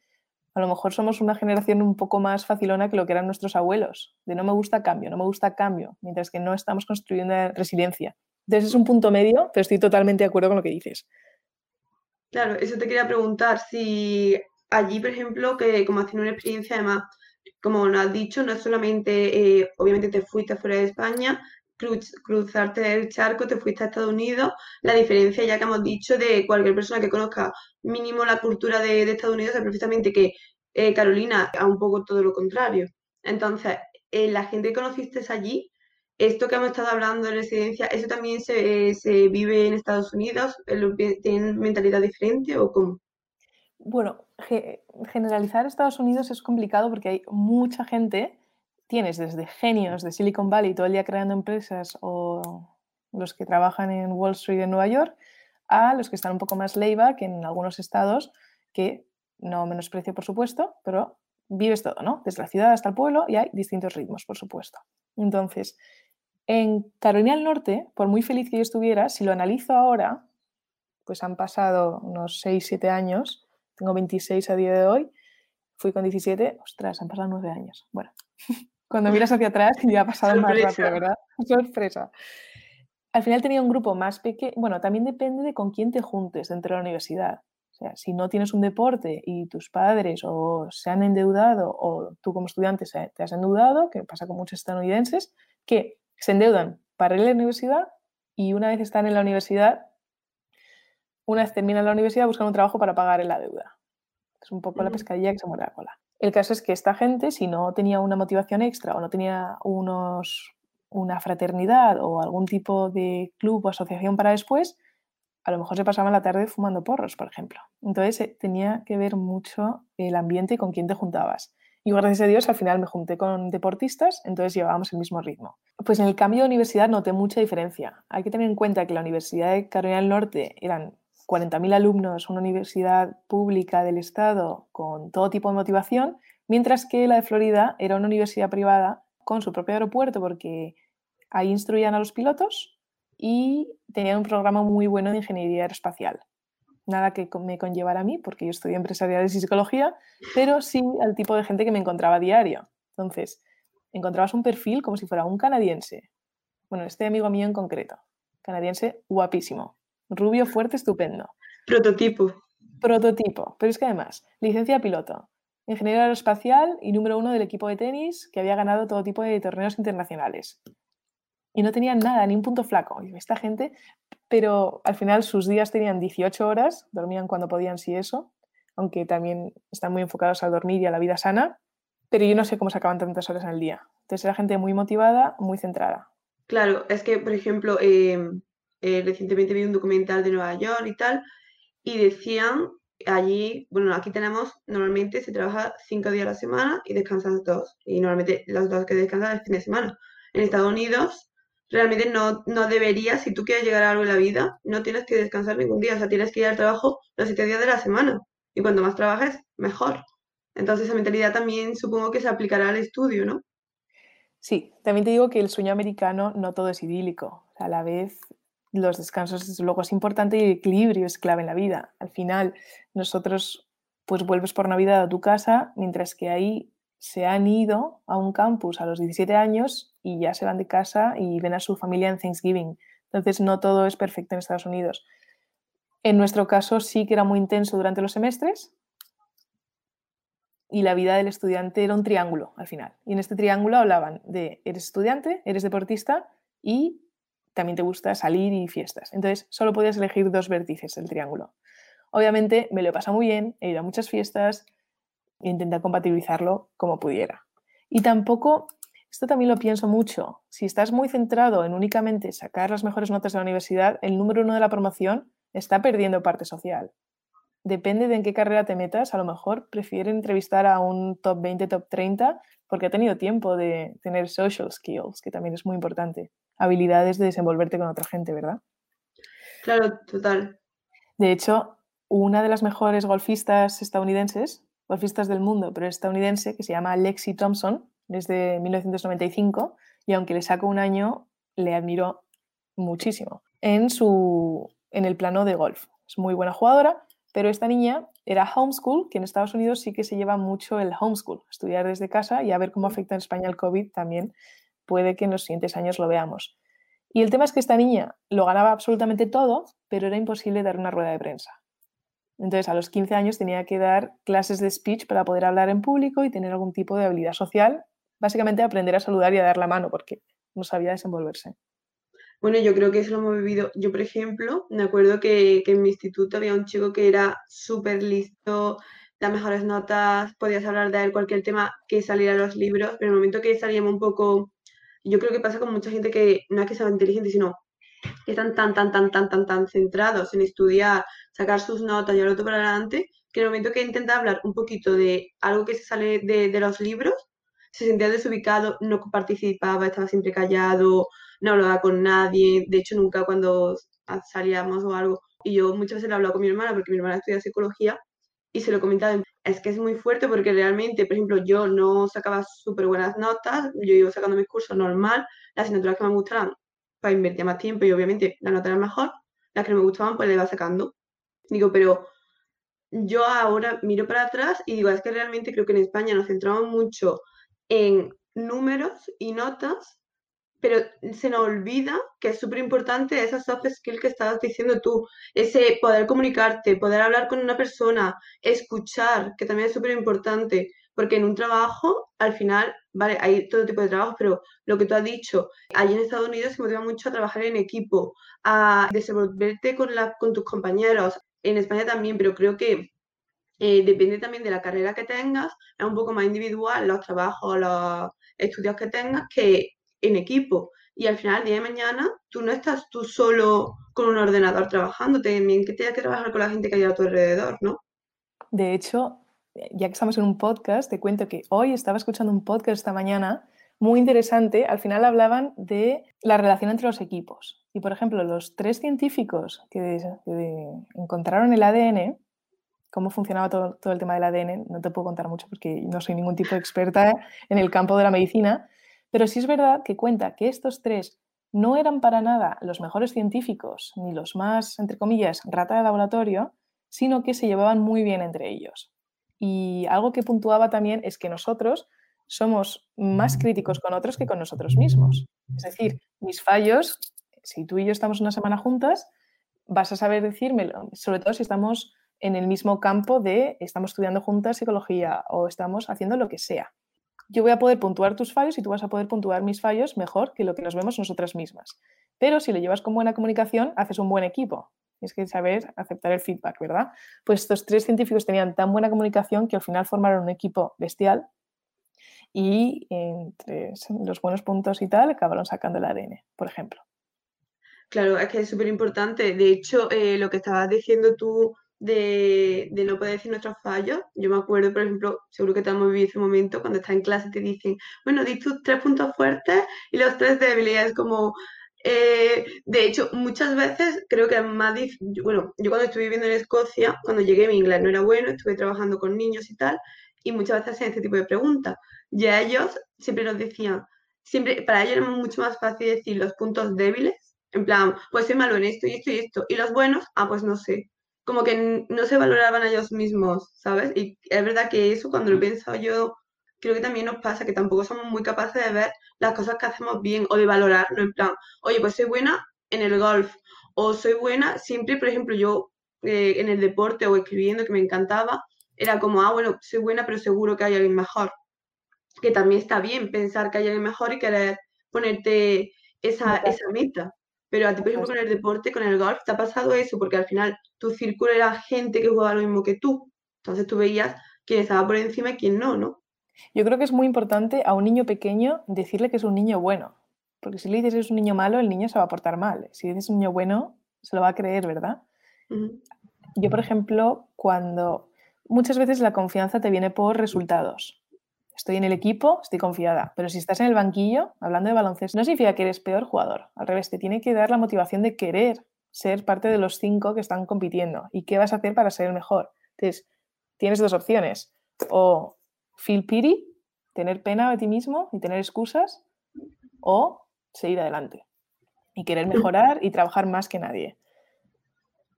a lo mejor somos una generación un poco más facilona que lo que eran nuestros abuelos, de no me gusta cambio, no me gusta cambio, mientras que no estamos construyendo resiliencia. Entonces es un punto medio, pero estoy totalmente de acuerdo con lo que dices. Claro, eso te quería preguntar, si allí, por ejemplo, que como has tenido una experiencia, además, como nos has dicho, no es solamente, eh, obviamente te fuiste fuera de España, cruzarte el charco, te fuiste a Estados Unidos, la diferencia ya que hemos dicho de cualquier persona que conozca mínimo la cultura de, Estados Unidos es perfectamente que eh, Carolina a un poco todo lo contrario. Entonces, eh, la gente que conociste allí, esto que hemos estado hablando de residencia, ¿eso también se, se vive en Estados Unidos? ¿Tienen mentalidad diferente o cómo? Bueno, generalizar Estados Unidos es complicado porque hay mucha gente, tienes desde genios de Silicon Valley todo el día creando empresas o los que trabajan en Wall Street en Nueva York, a los que están un poco más layback en algunos estados que no menosprecio por supuesto, pero vives todo, ¿no? Desde la ciudad hasta el pueblo y hay distintos ritmos, por supuesto. Entonces, en Carolina del Norte, por muy feliz que yo estuviera, si lo analizo ahora, pues han pasado unos 6, 7 años, tengo 26 a día de hoy, fui con 17, ostras, han pasado 9 años. Bueno, [laughs] cuando miras hacia atrás ya ha pasado más rápido, ¿verdad? [laughs] Sorpresa. Al final tenía un grupo más pequeño, bueno, también depende de con quién te juntes dentro de la universidad. O sea, si no tienes un deporte y tus padres o se han endeudado o tú como estudiante te has endeudado, que pasa con muchos estadounidenses, que se endeudan para ir a la universidad y una vez están en la universidad, una vez terminan la universidad, buscan un trabajo para pagar la deuda. Es un poco la pescadilla que se muere la cola. El caso es que esta gente, si no tenía una motivación extra o no tenía unos, una fraternidad o algún tipo de club o asociación para después, a lo mejor se pasaban la tarde fumando porros, por ejemplo. Entonces eh, tenía que ver mucho el ambiente y con quién te juntabas. Y gracias a Dios al final me junté con deportistas, entonces llevábamos el mismo ritmo. Pues en el cambio de universidad noté mucha diferencia. Hay que tener en cuenta que la Universidad de Carolina del Norte eran 40.000 alumnos, una universidad pública del Estado con todo tipo de motivación, mientras que la de Florida era una universidad privada con su propio aeropuerto porque ahí instruían a los pilotos y tenían un programa muy bueno de ingeniería aeroespacial nada que me conllevara a mí, porque yo estudié empresariales y psicología, pero sí al tipo de gente que me encontraba a diario. Entonces, encontrabas un perfil como si fuera un canadiense. Bueno, este amigo mío en concreto, canadiense guapísimo, rubio, fuerte, estupendo. Prototipo. Prototipo, pero es que además, licencia de piloto, ingeniero aeroespacial y número uno del equipo de tenis que había ganado todo tipo de torneos internacionales. Y no tenía nada, ni un punto flaco. Y esta gente pero al final sus días tenían 18 horas, dormían cuando podían, si eso, aunque también están muy enfocados al dormir y a la vida sana, pero yo no sé cómo se acaban tantas horas en el día. Entonces era gente muy motivada, muy centrada. Claro, es que, por ejemplo, em, eh, recientemente vi un documental de Nueva York y tal, y decían allí, bueno, aquí tenemos, normalmente se trabaja cinco días a la semana y descansas dos, y normalmente los dos que descansas el fin de semana. En Estados Unidos realmente no, no deberías, si tú quieres llegar a algo en la vida, no tienes que descansar ningún día, o sea, tienes que ir al trabajo los siete días de la semana. Y cuanto más trabajes, mejor. Entonces esa mentalidad también supongo que se aplicará al estudio, ¿no? Sí, también te digo que el sueño americano no todo es idílico. A la vez, los descansos desde luego es importante y el equilibrio es clave en la vida. Al final, nosotros pues vuelves por Navidad a tu casa, mientras que ahí se han ido a un campus a los 17 años y ya se van de casa y ven a su familia en Thanksgiving. Entonces no todo es perfecto en Estados Unidos. En nuestro caso sí que era muy intenso durante los semestres y la vida del estudiante era un triángulo al final. Y en este triángulo hablaban de eres estudiante, eres deportista y también te gusta salir y fiestas. Entonces solo podías elegir dos vértices del triángulo. Obviamente me lo he pasado muy bien, he ido a muchas fiestas, e intentar compatibilizarlo como pudiera. Y tampoco, esto también lo pienso mucho, si estás muy centrado en únicamente sacar las mejores notas de la universidad, el número uno de la promoción está perdiendo parte social. Depende de en qué carrera te metas, a lo mejor prefieren entrevistar a un top 20, top 30, porque ha tenido tiempo de tener social skills, que también es muy importante. Habilidades de desenvolverte con otra gente, ¿verdad? Claro, total. De hecho, una de las mejores golfistas estadounidenses golfistas del mundo, pero estadounidense, que se llama Lexi Thompson, desde 1995, y aunque le saco un año, le admiro muchísimo en, su, en el plano de golf. Es muy buena jugadora, pero esta niña era homeschool, que en Estados Unidos sí que se lleva mucho el homeschool, estudiar desde casa y a ver cómo afecta en España el COVID también. Puede que en los siguientes años lo veamos. Y el tema es que esta niña lo ganaba absolutamente todo, pero era imposible dar una rueda de prensa. Entonces, a los 15 años tenía que dar clases de speech para poder hablar en público y tener algún tipo de habilidad social. Básicamente aprender a saludar y a dar la mano porque no sabía desenvolverse. Bueno, yo creo que eso lo hemos vivido. Yo, por ejemplo, me acuerdo que, en mi instituto había un chico que era súper listo, las mejores notas, podías hablar de él cualquier tema que saliera en los libros, pero en el momento que salíamos un poco, yo creo que pasa con mucha gente que no es que sea inteligente, sino que están tan, tan, tan, tan, tan, tan centrados en estudiar, sacar sus notas y otro para adelante, que en el momento que intenta hablar un poquito de algo que se sale de, de los libros, se sentía desubicado, no participaba, estaba siempre callado, no hablaba con nadie, de hecho nunca cuando salíamos o algo, y yo muchas veces le hablaba con mi hermana, porque mi hermana estudia psicología, y se lo comentaba, es que es muy fuerte porque realmente, por ejemplo, yo no sacaba súper buenas notas, yo iba sacando mis cursos normal, las asignaturas que me gustaban, pues invertía más tiempo y obviamente la nota era mejor, las que no me gustaban, pues le iba sacando. Digo, pero yo ahora miro para atrás y digo, es que realmente creo que en España nos centramos mucho en números y notas pero se nos olvida que es súper importante esa soft skill que estabas diciendo tú, ese poder comunicarte, poder hablar con una persona, escuchar, que también es súper importante, porque en un trabajo, al final, vale, hay todo tipo de trabajo, pero lo que tú has dicho, allí en Estados Unidos se motiva mucho a trabajar en equipo, a desenvolverte con, la, con tus compañeros, en España también, pero creo que eh, depende también de la carrera que tengas, es un poco más individual los trabajos, los estudios que tengas, que en equipo. Y al final, el día de mañana, tú no estás tú solo con un ordenador trabajando, también que tienes que trabajar con la gente que hay a tu alrededor, ¿no? De hecho, ya que estamos en un podcast, te cuento que hoy estaba escuchando un podcast esta mañana muy interesante. Al final hablaban de la relación entre los equipos. Y, por ejemplo, los tres científicos que, encontraron el ADN, cómo funcionaba todo, todo, el tema del ADN, no te puedo contar mucho porque no soy ningún tipo de experta en el campo de la medicina, pero sí es verdad que cuenta que estos tres no eran para nada los mejores científicos ni los más, entre comillas, rata de laboratorio, sino que se llevaban muy bien entre ellos. Y algo que puntuaba también es que nosotros somos más críticos con otros que con nosotros mismos. Es decir, mis fallos, si tú y yo estamos una semana juntas, vas a saber decírmelo, sobre todo si estamos en el mismo campo de estamos estudiando juntas psicología o estamos haciendo lo que sea yo voy a poder puntuar tus fallos y tú vas a poder puntuar mis fallos mejor que lo que nos vemos nosotras mismas. Pero si lo llevas con buena comunicación, haces un buen equipo. Es que saber aceptar el feedback, ¿verdad? Pues estos tres científicos tenían tan buena comunicación que al final formaron un equipo bestial y entre los buenos puntos y tal acabaron sacando el ADN, por ejemplo. Claro, es que es súper importante. De hecho, eh, lo que estabas diciendo tú de, no poder decir nuestros fallos. Yo me acuerdo, por ejemplo, seguro que te hemos vivido ese momento cuando estás en clase y te dicen, bueno, di tus tres puntos fuertes y los tres débiles, como... Eh, de hecho, muchas veces creo que es más difícil, bueno, yo cuando estuve viviendo en Escocia, cuando llegué mi inglés no era bueno, estuve trabajando con niños y tal, y muchas veces hacían este tipo de preguntas. Ya ellos siempre nos decían, siempre, para ellos era mucho más fácil decir los puntos débiles, en plan, pues soy malo en esto y esto y esto, y los buenos, ah, pues no sé como que no se valoraban a ellos mismos, ¿sabes? Y es verdad que eso cuando lo he pensado yo, creo que también nos pasa, que tampoco somos muy capaces de ver las cosas que hacemos bien o de valorarlo en plan, oye, pues soy buena en el golf o soy buena, siempre, por ejemplo, yo eh, en el deporte o escribiendo, que me encantaba, era como, ah, bueno, soy buena, pero seguro que hay alguien mejor. Que también está bien pensar que hay alguien mejor y querer ponerte esa, esa meta. Pero a ti, por ejemplo, con el deporte, con el golf, ¿te ha pasado eso? Porque al final tu círculo era gente que jugaba lo mismo que tú. Entonces tú veías quién estaba por encima y quién no, ¿no? Yo creo que es muy importante a un niño pequeño decirle que es un niño bueno. Porque si le dices que es un niño malo, el niño se va a portar mal. Si dices un niño bueno, se lo va a creer, ¿verdad? Yo, por ejemplo, cuando muchas veces la confianza te viene por resultados estoy en el equipo, estoy confiada. Pero si estás en el banquillo, hablando de baloncesto, no significa que eres peor jugador. Al revés, te tiene que dar la motivación de querer ser parte de los cinco que están compitiendo. ¿Y qué vas a hacer para ser el mejor? Entonces, tienes dos opciones. O feel pity, tener pena de ti mismo y tener excusas, o seguir adelante y querer mejorar y trabajar más que nadie.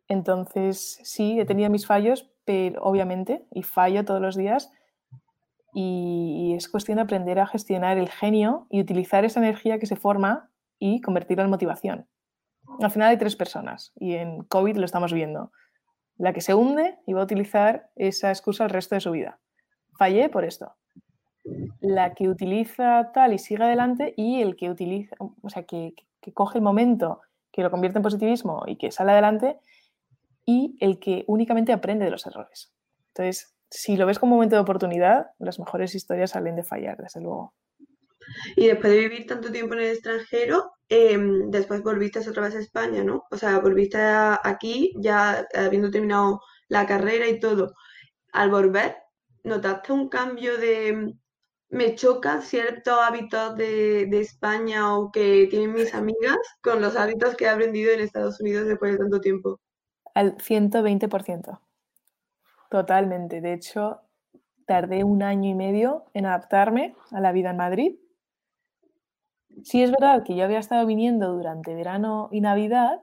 Entonces, sí, he tenido mis fallos, pero obviamente, y fallo todos los días, y, es cuestión de aprender a gestionar el genio y utilizar esa energía que se forma y convertirla en motivación. Al final hay tres personas y en COVID lo estamos viendo. La que se hunde y va a utilizar esa excusa el resto de su vida. Fallé por esto. La que utiliza tal y sigue adelante y el que utiliza, o sea, que, que coge el momento, que lo convierte en positivismo y que sale adelante, y el que únicamente aprende de los errores. Entonces, si lo ves como momento de oportunidad, las mejores historias salen de fallar, desde luego. Y después de vivir tanto tiempo en el extranjero, em, después volviste otra vez a España, ¿no? O sea, volviste aquí ya habiendo terminado la carrera y todo. Al volver, ¿notaste un cambio de... Me chocan ciertos hábitos de, de España o que tienen mis amigas con los hábitos que he aprendido en Estados Unidos después de tanto tiempo? Al 120%. Totalmente. De hecho, tardé un año y medio en adaptarme a la vida en Madrid Sí es verdad que yo había estado viniendo durante verano y Navidad,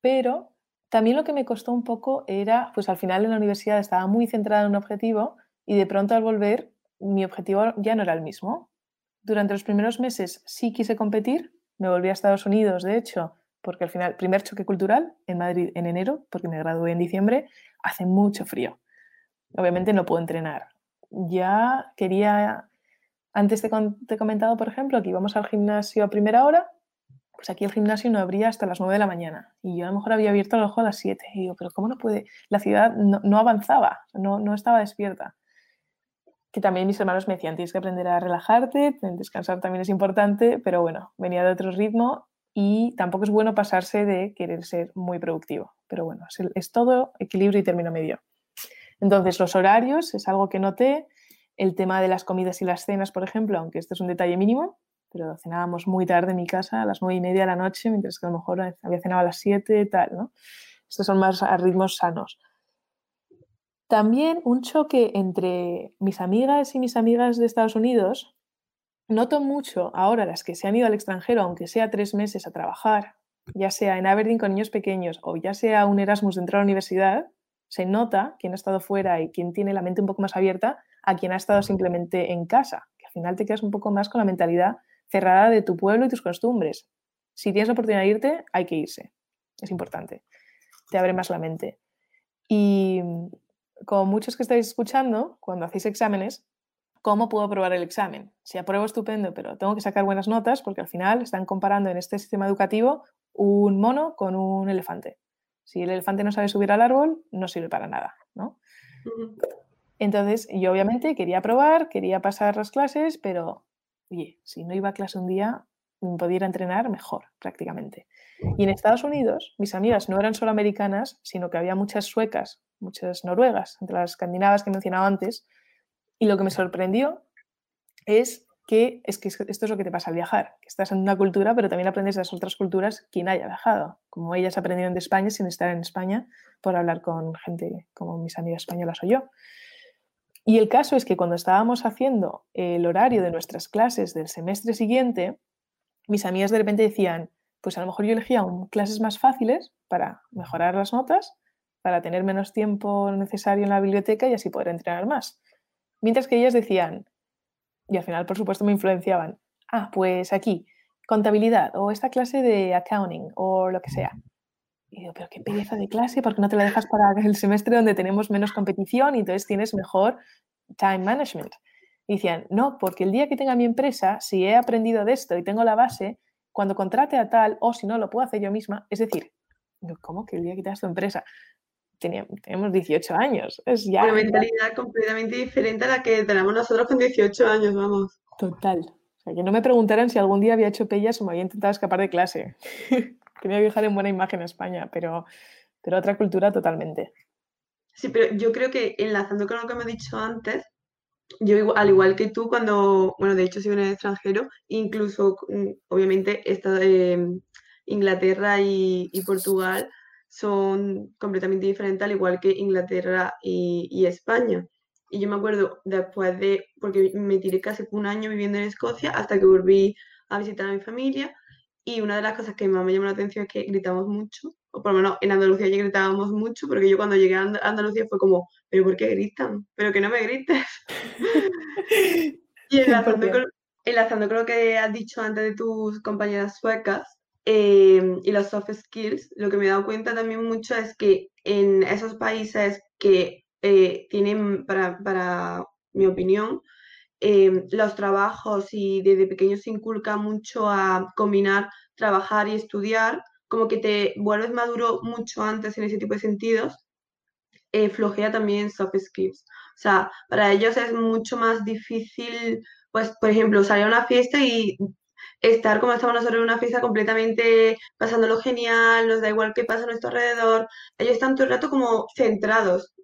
pero también lo que me costó un poco era, pues al final en la universidad estaba muy centrada en un objetivo y de pronto al volver mi objetivo ya no era el mismo. Durante los primeros meses sí quise competir, me volví a Estados Unidos, de hecho, porque al final, primer choque cultural en Madrid en enero, porque me gradué en diciembre, hace mucho frío. Obviamente no puedo entrenar. Ya quería antes te, he comentado, por ejemplo, que íbamos al gimnasio a primera hora, pues aquí el gimnasio no abría hasta las 9 de la mañana y yo a lo mejor había abierto el ojo a las 7 y digo, pero ¿cómo no puede? La ciudad no, avanzaba, no, no estaba despierta. Que también mis hermanos me decían, tienes que aprender a relajarte, descansar también es importante, pero bueno, venía de otro ritmo y tampoco es bueno pasarse de querer ser muy productivo. Pero bueno, es, es todo equilibrio y término medio. Entonces, los horarios es algo que noté, el tema de las comidas y las cenas, por ejemplo, aunque este es un detalle mínimo, pero cenábamos muy tarde en mi casa, a las nueve y media de la noche, mientras que a lo mejor había cenado a las siete tal, ¿no? Estos son más a ritmos sanos. También un choque entre mis amigas y mis amigas de Estados Unidos. Noto mucho ahora las que se han ido al extranjero, aunque sea tres meses a trabajar, ya sea en Aberdeen con niños pequeños o ya sea un Erasmus dentro de la universidad, se nota quien ha estado fuera y quien tiene la mente un poco más abierta a quien ha estado simplemente en casa, que al final te quedas un poco más con la mentalidad cerrada de tu pueblo y tus costumbres. Si tienes la oportunidad de irte, hay que irse. Es importante. Te abre más la mente. Y como muchos que estáis escuchando, cuando hacéis exámenes, ¿cómo puedo aprobar el examen? Si apruebo, estupendo, pero tengo que sacar buenas notas porque al final están comparando en este sistema educativo un mono con un elefante. Si el elefante no sabe subir al árbol, no sirve para nada, ¿no? Entonces, yo obviamente quería probar, quería pasar las clases, pero, oye, si no iba a clase un día, pudiera entrenar mejor, prácticamente. Y en Estados Unidos, mis amigas no eran solo americanas, sino que había muchas suecas, muchas noruegas, entre las escandinavas que he mencionado antes. Y lo que me sorprendió es que, es que esto es lo que te pasa al viajar, que estás en una cultura, pero también aprendes de las otras culturas quien haya viajado, como ellas aprendieron de España sin estar en España por hablar con gente como mis amigas españolas o yo. Y el caso es que cuando estábamos haciendo el horario de nuestras clases del semestre siguiente, mis amigas de repente decían, pues a lo mejor yo elegía clases más fáciles para mejorar las notas, para tener menos tiempo necesario en la biblioteca y así poder entrenar más. Mientras que ellas decían, y al final por supuesto me influenciaban, ah, pues aquí, contabilidad o esta clase de accounting o lo que sea. Y digo, pero qué pereza de clase, porque no te la dejas para el semestre donde tenemos menos competición y entonces tienes mejor time management. Y decían, no, porque el día que tenga mi empresa, si he aprendido de esto y tengo la base, cuando contrate a tal, o si no, lo puedo hacer yo misma. Es decir, ¿cómo que el día que tengas tu empresa? Tenemos 18 años. Es ya, Una mentalidad completamente diferente a la que tenemos nosotros con 18 años, vamos. Total. O sea, que no me preguntaran si algún día había hecho pellas o me había intentado escapar de clase. [laughs] quería viajar en buena imagen a España, pero, pero otra cultura totalmente. Sí, pero yo creo que enlazando con lo que me he dicho antes, yo al igual que tú, cuando, bueno, de hecho soy el extranjero, incluso, mm, obviamente, esta, Inglaterra y, Portugal son completamente diferentes, al igual que Inglaterra y, y, España. Y yo me acuerdo después de, porque me tiré casi un año viviendo en Escocia hasta que volví a visitar a mi familia, y una de las cosas que más me llamó la atención es que gritamos mucho, o por lo menos en Andalucía ya gritábamos mucho, porque yo cuando llegué a Andalucía fue como, ¿pero por qué gritan? Pero que no me grites. [laughs] y enlazando con, enlazando con lo que has dicho antes de tus compañeras suecas, em, y los soft skills, lo que me he dado cuenta también mucho es que en esos países que eh, tienen, para, para, mi opinión, eh, los trabajos y desde pequeños se inculca mucho a combinar trabajar y estudiar, como que te vuelves maduro mucho antes en ese tipo de sentidos, eh, flojea también soft skills. O sea, para ellos es mucho más difícil, pues, por ejemplo, salir a una fiesta y estar como estamos nosotros en una fiesta completamente pasándolo genial, nos da igual qué pasa a nuestro alrededor. Ellos están todo el rato como centrados,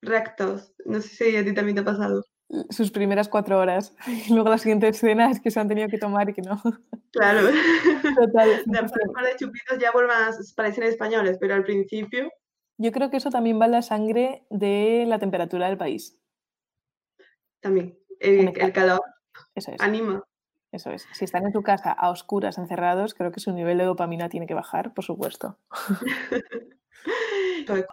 rectos. No sé si a ti también te ha pasado. Sus primeras cuatro horas. Y [laughs] luego la siguiente escena es que se han tenido que tomar y que no. Claro. [laughs] Total. [laughs] Después de chupitos ya vuelven parecen españoles, pero al principio. Yo creo que eso también va en la sangre de la temperatura del país. También. El, el calor. Eso es. Anima. Eso es. Si están en tu casa a oscuras, encerrados, creo que su nivel de dopamina tiene que bajar, por supuesto. [laughs]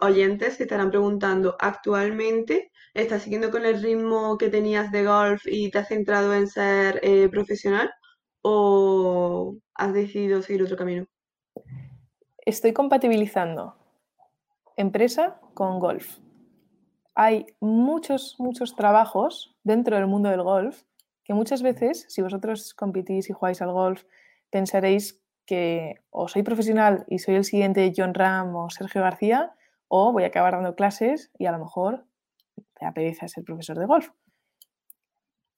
Oyentes se estarán preguntando, ¿actualmente estás siguiendo con el ritmo que tenías de golf y te has centrado en ser eh, profesional o has decidido seguir otro camino? Estoy compatibilizando empresa con golf. Hay muchos, muchos trabajos dentro del mundo del golf que muchas veces, si vosotros competís y jugáis al golf, pensaréis que o soy profesional y soy el siguiente John Ram o Sergio García, o voy a acabar dando clases y a lo mejor te apetece ser profesor de golf.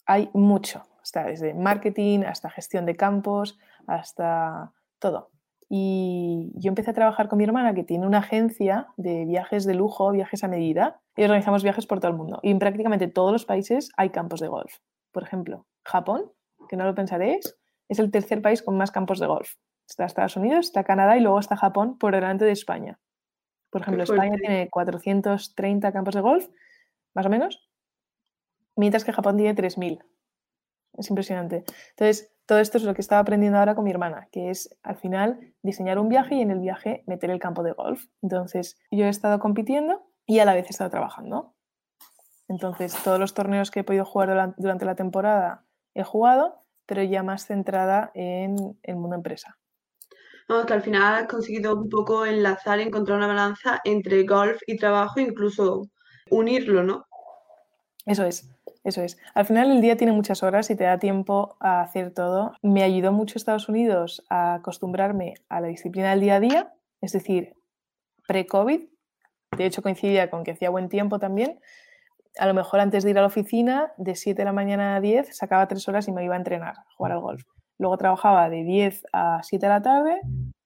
Hay mucho, desde marketing hasta gestión de campos, hasta todo. Y yo empecé a trabajar con mi hermana que tiene una agencia de viajes de lujo, viajes a medida, y organizamos viajes por todo el mundo. Y en prácticamente todos los países hay campos de golf por ejemplo, Japón, que no lo pensaréis, es el tercer país con más campos de golf. Está Estados Unidos, está Canadá y luego está Japón por delante de España. Por ejemplo, España tiene 430 campos de golf, más o menos, mientras que Japón tiene 3.000. Es impresionante. Entonces, todo esto es lo que estaba aprendiendo ahora con mi hermana, que es al final diseñar un viaje y en el viaje meter el campo de golf. Entonces, yo he estado compitiendo y a la vez he estado trabajando. Entonces, todos los torneos que he podido jugar durante la temporada he jugado, pero ya más centrada en el mundo empresa. Vamos, que al final has conseguido un poco enlazar encontrar una balanza entre golf y trabajo, incluso unirlo, ¿no? Eso es, eso es. Al final el día tiene muchas horas y te da tiempo a hacer todo. Me ayudó mucho Estados Unidos a acostumbrarme a la disciplina del día a día, es decir, pre-COVID. De hecho, coincidía con que hacía buen tiempo también a lo mejor antes de ir a la oficina, de 7 de la mañana a 10, sacaba 3 horas y me iba a entrenar, a jugar al golf. Luego trabajaba de 10 a 7 de la tarde,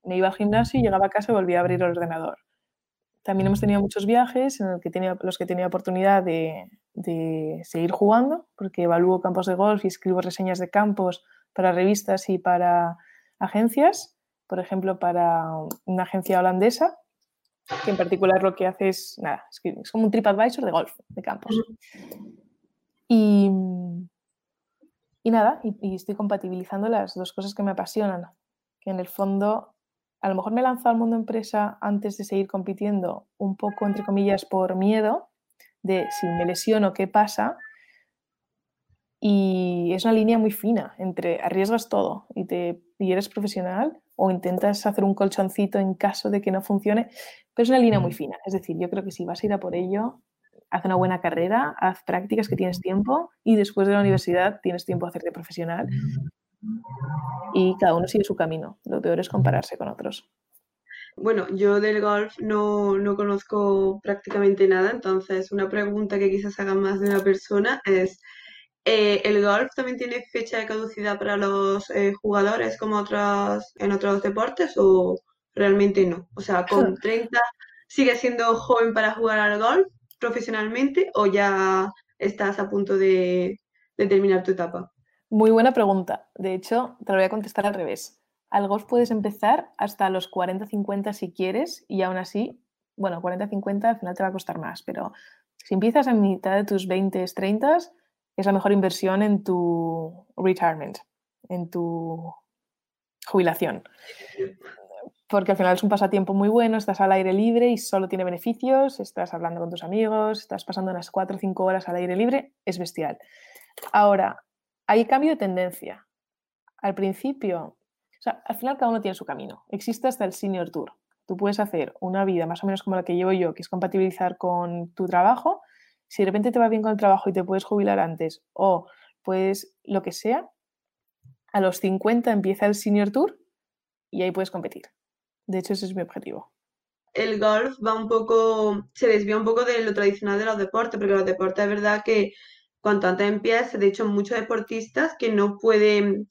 me iba al gimnasio llegaba a casa y volvía a abrir el ordenador. También hemos tenido muchos viajes en que tenía, los que tenía oportunidad de, de seguir jugando, porque evalúo campos de golf y escribo reseñas de campos para revistas y para agencias. Por ejemplo, para una agencia holandesa que en particular lo que hace es, nada, es, como un TripAdvisor de golf, de campos. Y, y nada, y, estoy compatibilizando las dos cosas que me apasionan, que en el fondo a lo mejor me he lanzado al mundo empresa antes de seguir compitiendo un poco, entre comillas, por miedo de si me lesiono, ¿qué pasa? Y es una línea muy fina entre arriesgas todo y, te, y eres profesional o intentas hacer un colchoncito en caso de que no funcione, pero es una línea muy fina. Es decir, yo creo que si vas a ir a por ello, haz una buena carrera, haz prácticas que tienes tiempo y después de la universidad tienes tiempo a hacerte profesional y cada uno sigue su camino. Lo peor es compararse con otros. Bueno, yo del golf no, no conozco prácticamente nada, entonces una pregunta que quizás haga más de una persona es, eh, ¿El golf también tiene fecha de caducidad para los eh, jugadores como otros, en otros deportes o realmente no? O sea, ¿con [laughs] 30 sigue siendo joven para jugar al golf profesionalmente o ya estás a punto de, de terminar tu etapa? Muy buena pregunta. De hecho, te lo voy a contestar al revés. Al golf puedes empezar hasta los 40-50 si quieres y aún así, bueno, 40-50 al final te va a costar más, pero si empiezas a mitad de tus 20-30 es la mejor inversión en tu retirement, en tu jubilación. Porque al final es un pasatiempo muy bueno, estás al aire libre y solo tiene beneficios, estás hablando con tus amigos, estás pasando unas 4 o 5 horas al aire libre, es bestial. Ahora, hay cambio de tendencia. Al principio, o sea, al final cada uno tiene su camino. Existe hasta el Senior Tour, Tú puedes hacer una vida más o menos como la que llevo yo, que es compatibilizar con tu trabajo. Si de repente te va bien con el trabajo y te puedes jubilar antes o pues lo que sea, a los 50 empieza el Senior Tour y ahí puedes competir. De hecho, ese es mi objetivo. El golf va un poco, se desvía un poco de lo tradicional de los deportes, porque los deportes es verdad que cuanto antes empieces, de hecho, muchos deportistas que no pueden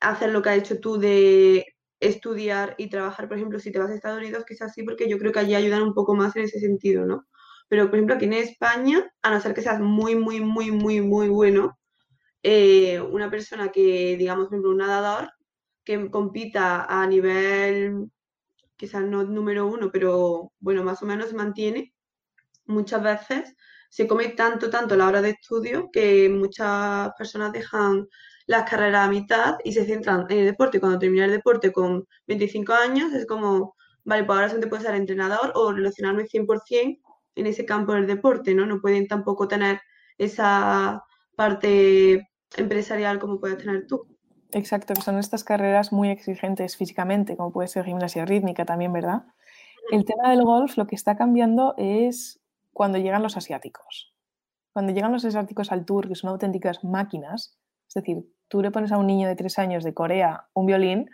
hacer lo que has hecho tú de estudiar y trabajar, por ejemplo, si te vas a Estados Unidos, quizás sí, porque yo creo que allí ayudan un poco más en ese sentido, ¿no? Pero, por ejemplo, aquí en España, a no ser que seas muy, muy, muy, muy, muy bueno, eh, una persona que, digamos, por ejemplo, un nadador que compita a nivel, quizás no número uno, pero bueno, más o menos se mantiene, muchas veces se come tanto, tanto la hora de estudio que muchas personas dejan las carreras a mitad y se centran en el deporte. Cuando termina el deporte con 25 años es como, vale, pues ahora solamente puedo ser entrenador o relacionarme 100% en ese campo del deporte, ¿no? No pueden tampoco tener esa parte empresarial como puedes tener tú. Exacto, que son estas carreras muy exigentes físicamente, como puede ser gimnasia rítmica también, ¿verdad? El tema del golf lo que está cambiando es cuando llegan los asiáticos. Cuando llegan los asiáticos al tour, que son auténticas máquinas, es decir, tú le pones a un niño de tres años de Corea un violín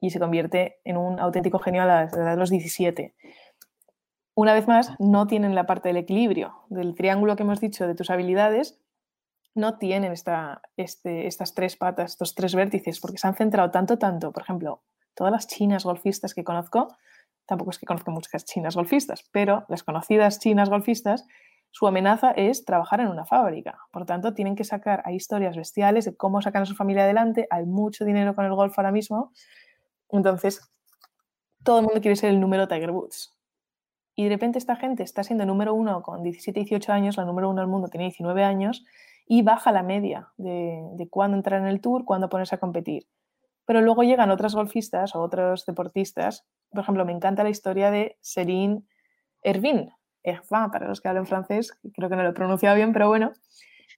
y se convierte en un auténtico genio a la edad de los 17. Una vez más, no tienen la parte del equilibrio, del triángulo que hemos dicho de tus habilidades, no tienen esta, este, estas tres patas, estos tres vértices, porque se han centrado tanto, tanto, por ejemplo, todas las chinas golfistas que conozco, tampoco es que conozco muchas chinas golfistas, pero las conocidas chinas golfistas, su amenaza es trabajar en una fábrica. Por tanto, tienen que sacar, hay historias bestiales de cómo sacan a su familia adelante, hay mucho dinero con el golf ahora mismo, entonces todo el mundo quiere ser el número Tiger Woods. Y de repente esta gente está siendo número uno con 17, 18 años, la número uno del mundo tiene 19 años, y baja la media de, de cuándo entrar en el tour, cuándo ponerse a competir. Pero luego llegan otras golfistas o otros deportistas. Por ejemplo, me encanta la historia de Serine Ervin, Ervin, para los que hablan francés, creo que no lo he pronunciado bien, pero bueno,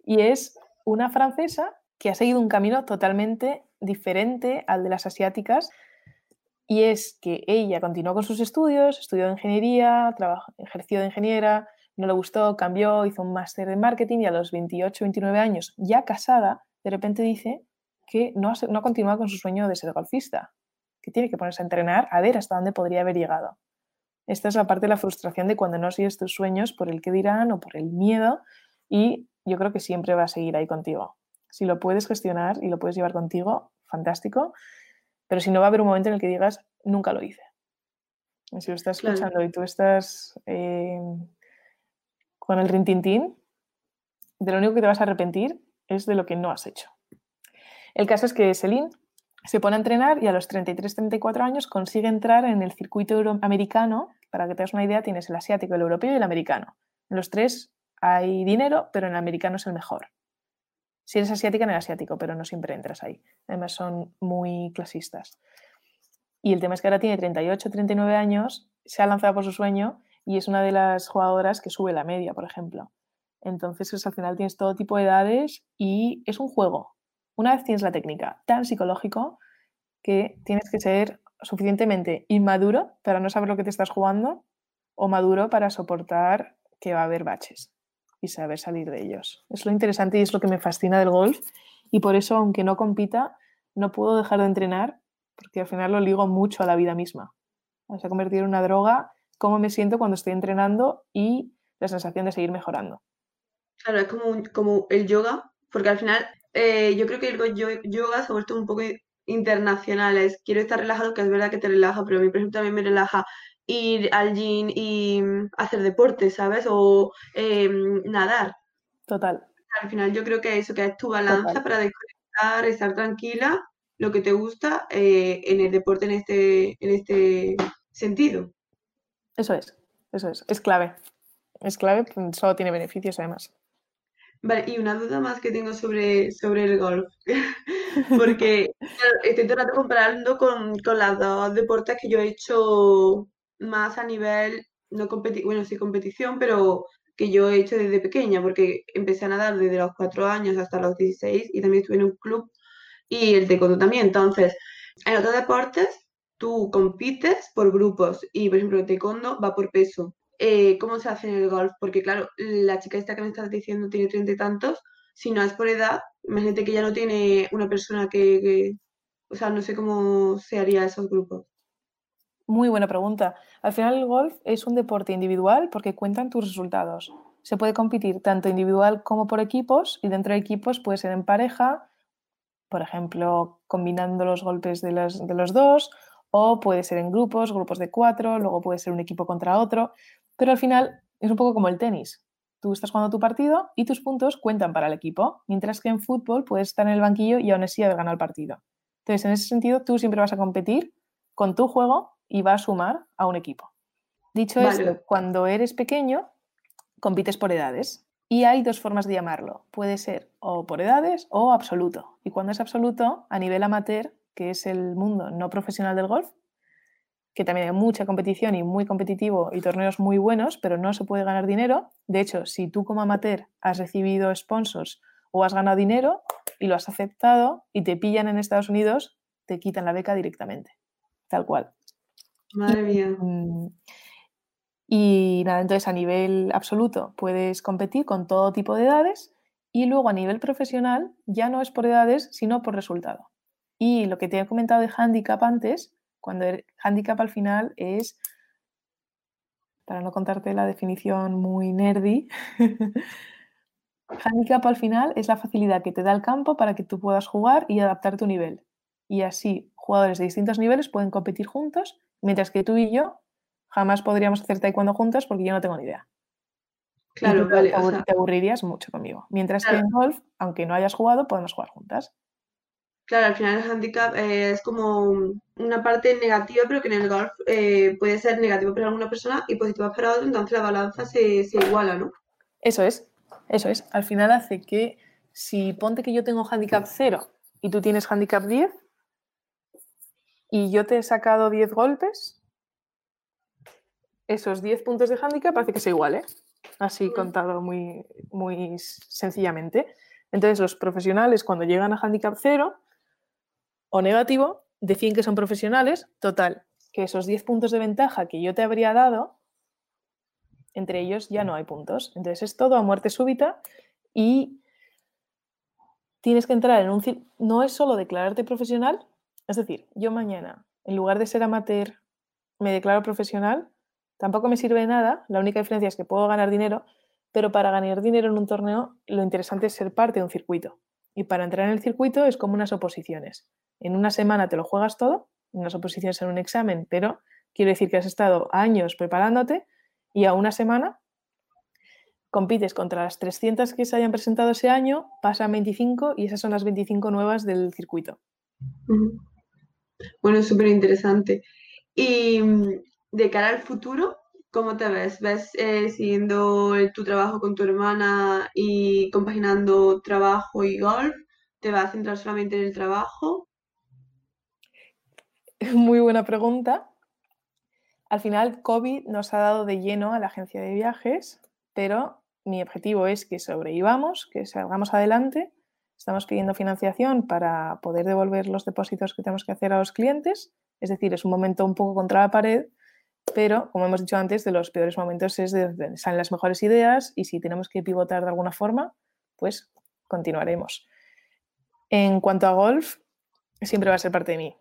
y es una francesa que ha seguido un camino totalmente diferente al de las asiáticas y es que ella continuó con sus estudios, estudió ingeniería, ejerció de ingeniera, no le gustó, cambió, hizo un máster de marketing y a los 28, 29 años, ya casada, de repente dice que no ha, no ha continuado con su sueño de ser golfista, que tiene que ponerse a entrenar a ver hasta dónde podría haber llegado. Esta es la parte de la frustración de cuando no sigues tus sueños por el que dirán o por el miedo y yo creo que siempre va a seguir ahí contigo. Si lo puedes gestionar y lo puedes llevar contigo, fantástico, pero si no va a haber un momento en el que digas, nunca lo hice. si lo estás escuchando y tú estás eh, con el rintintín, de lo único que te vas a arrepentir es de lo que no has hecho. El caso es que Celine se pone a entrenar y a los 33-34 años consigue entrar en el circuito americano. Para que te hagas una idea, tienes el asiático, el europeo y el americano. En los tres hay dinero, pero en el americano es el mejor. Si eres asiática, en el asiático, pero no siempre entras ahí. Además, son muy clasistas. Y el tema es que ahora tiene 38, 39 años, se ha lanzado por su sueño y es una de las jugadoras que sube la media, por ejemplo. Entonces, pues, al final tienes todo tipo de edades y es un juego. Una vez tienes la técnica tan psicológico que tienes que ser suficientemente inmaduro para no saber lo que te estás jugando o maduro para soportar que va a haber baches y saber salir de ellos. Es lo interesante y es lo que me fascina del golf y por eso, aunque no compita, no puedo dejar de entrenar porque al final lo ligo mucho a la vida misma. Se ha convertido en una droga cómo me siento cuando estoy entrenando y la sensación de seguir mejorando. Claro, es como, como el yoga, porque al final eh, yo creo que el yoga se ha vuelto un poco internacional. Es, quiero estar relajado, que es verdad que te relaja, pero a mí, por ejemplo, también me relaja ir al gym y mm, hacer deporte, ¿sabes? O em, nadar. Total. Al final yo creo que eso, que es tu balanza para desconectar, estar tranquila, lo que te gusta eh, en el deporte en este, en este sentido. Eso es, eso es, es clave. Es clave, pues, solo tiene beneficios además. Vale, y una duda más que tengo sobre, sobre el golf, [laughs] porque estoy todo comparando con, con las dos deportes que yo he hecho más a nivel, no competi bueno, sí competición, pero que yo he hecho desde pequeña, porque empecé a nadar desde los cuatro años hasta los 16 y también estuve en un club y el taekwondo también. Entonces, en otros deportes tú compites por grupos y, por ejemplo, el taekwondo va por peso. Eh, ¿Cómo se hace en el golf? Porque, claro, la chica esta que me estás diciendo tiene treinta y tantos. Si no es por edad, imagínate que ya no tiene una persona que, o sea, no sé cómo se haría esos grupos. Muy buena pregunta. Al final el golf es un deporte individual porque cuentan tus resultados. Se puede competir tanto individual como por equipos y dentro de equipos puede ser en pareja, por ejemplo, combinando los golpes de los, de los dos, o puede ser en grupos, grupos de cuatro, luego puede ser un equipo contra otro, pero al final es un poco como el tenis. Tú estás jugando tu partido y tus puntos cuentan para el equipo, mientras que en fútbol puedes estar en el banquillo y aún así haber ganado el partido. Entonces, en ese sentido, tú siempre vas a competir con tu juego y va a sumar a un equipo. Dicho esto, cuando eres pequeño, compites por edades. Y hay dos formas de llamarlo. Puede ser o por edades o absoluto. Y cuando es absoluto, a nivel amateur, que es el mundo no profesional del golf, que también hay mucha competición y muy competitivo y torneos muy buenos, pero no se puede ganar dinero. De hecho, si tú como amateur has recibido sponsors o has ganado dinero y lo has aceptado y te pillan en Estados Unidos, te quitan la beca directamente. Tal cual. Madre mía. Mm, y nada, entonces a nivel absoluto puedes competir con todo tipo de edades y luego a nivel profesional ya no es por edades, sino por resultado. Y lo que te he comentado de handicap antes, cuando el handicap al final es, para no contarte la definición muy nerdy, [laughs] handicap al final es la facilidad que te da el campo para que tú puedas jugar y adaptar tu nivel. Y así jugadores de distintos niveles pueden competir juntos, mientras que tú y yo jamás podríamos hacer taekwondo juntos porque yo no tengo ni idea. Claro, vale. Te, aburrirías mucho conmigo. Mientras que en golf, aunque no hayas jugado, podemos jugar juntas. Claro, al final el handicap eh, es como una parte negativa, pero que en el golf eh, puede ser negativo para alguna persona y positiva para otra, entonces la balanza se, se, iguala, ¿no? Eso es, eso es. Al final hace que si ponte que yo tengo handicap 0 y tú tienes handicap 10 y yo te he sacado 10 golpes, esos 10 puntos de handicap parece que es igual, ¿eh? Así mm. contado muy, muy sencillamente. Entonces, los profesionales, cuando llegan a handicap cero o negativo, deciden que son profesionales. Total, que esos 10 puntos de ventaja que yo te habría dado, entre ellos ya no hay puntos. Entonces, es todo a muerte súbita y tienes que entrar en un. No es solo declararte profesional, es decir, yo mañana, en lugar de ser amateur, me declaro profesional Tampoco me sirve de nada, la única diferencia es que puedo ganar dinero, pero para ganar dinero en un torneo lo interesante es ser parte de un circuito. Y para entrar en el circuito es como unas oposiciones. En una semana te lo juegas todo, unas oposiciones en un examen, pero quiero decir que has estado años preparándote y a una semana compites contra las 300 que se hayan presentado ese año, pasan 25 y esas son las 25 nuevas del circuito. Bueno, súper interesante. Y de cara al futuro, ¿cómo te ves? ¿Ves eh, siguiendo tu trabajo con tu hermana y compaginando trabajo y golf? ¿Te vas a centrar solamente en el trabajo? [laughs] Muy buena pregunta. Al final, COVID nos ha dado de lleno a la agencia de viajes, pero mi objetivo es que sobrevivamos, que salgamos adelante. Estamos pidiendo financiación para poder devolver los depósitos que tenemos que hacer a los clientes. Es decir, es un momento un poco contra la pared, pero, como hemos dicho antes, de los peores momentos es de donde salen las mejores ideas y si tenemos que pivotar de alguna forma, pues continuaremos. En cuanto a golf, siempre va a ser parte de mí.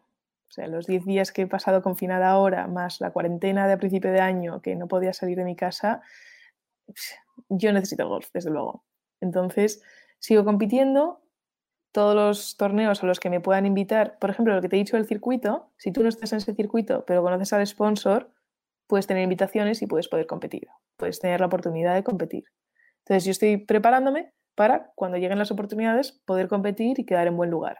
O sea, los 10 días que he pasado confinada ahora, más la cuarentena de principio de año, que no podía salir de mi casa, yo necesito golf, desde luego. Entonces, sigo compitiendo. Todos los torneos a los que me puedan invitar, por ejemplo, lo que te he dicho del circuito, si tú no estás en ese circuito, pero conoces al sponsor, puedes tener invitaciones y puedes poder competir, puedes tener la oportunidad de competir. Entonces yo estoy preparándome para cuando lleguen las oportunidades poder competir y quedar en buen lugar.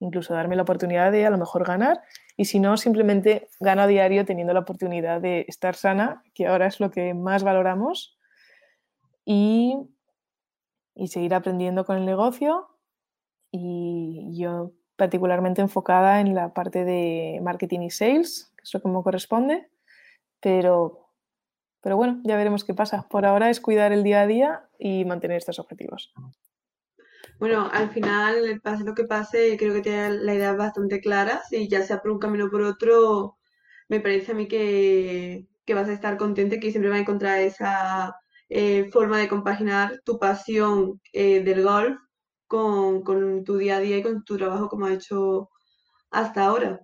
Incluso darme la oportunidad de a lo mejor ganar y si no, simplemente gano a diario teniendo la oportunidad de estar sana, que ahora es lo que más valoramos, y, y seguir aprendiendo con el negocio. Y yo particularmente enfocada en la parte de marketing y sales, que es lo que me corresponde, pero, pero bueno, ya veremos qué pasa. Por ahora es cuidar el día a día y mantener estos objetivos. Bueno, al final, pase lo que pase, creo que tiene la idea bastante clara. Si ya sea por un camino o por otro, me parece a mí que, vas a estar contente, que siempre vas a encontrar esa eh, forma de compaginar tu pasión eh, del golf con, con, tu día a día y con tu trabajo como has hecho hasta ahora.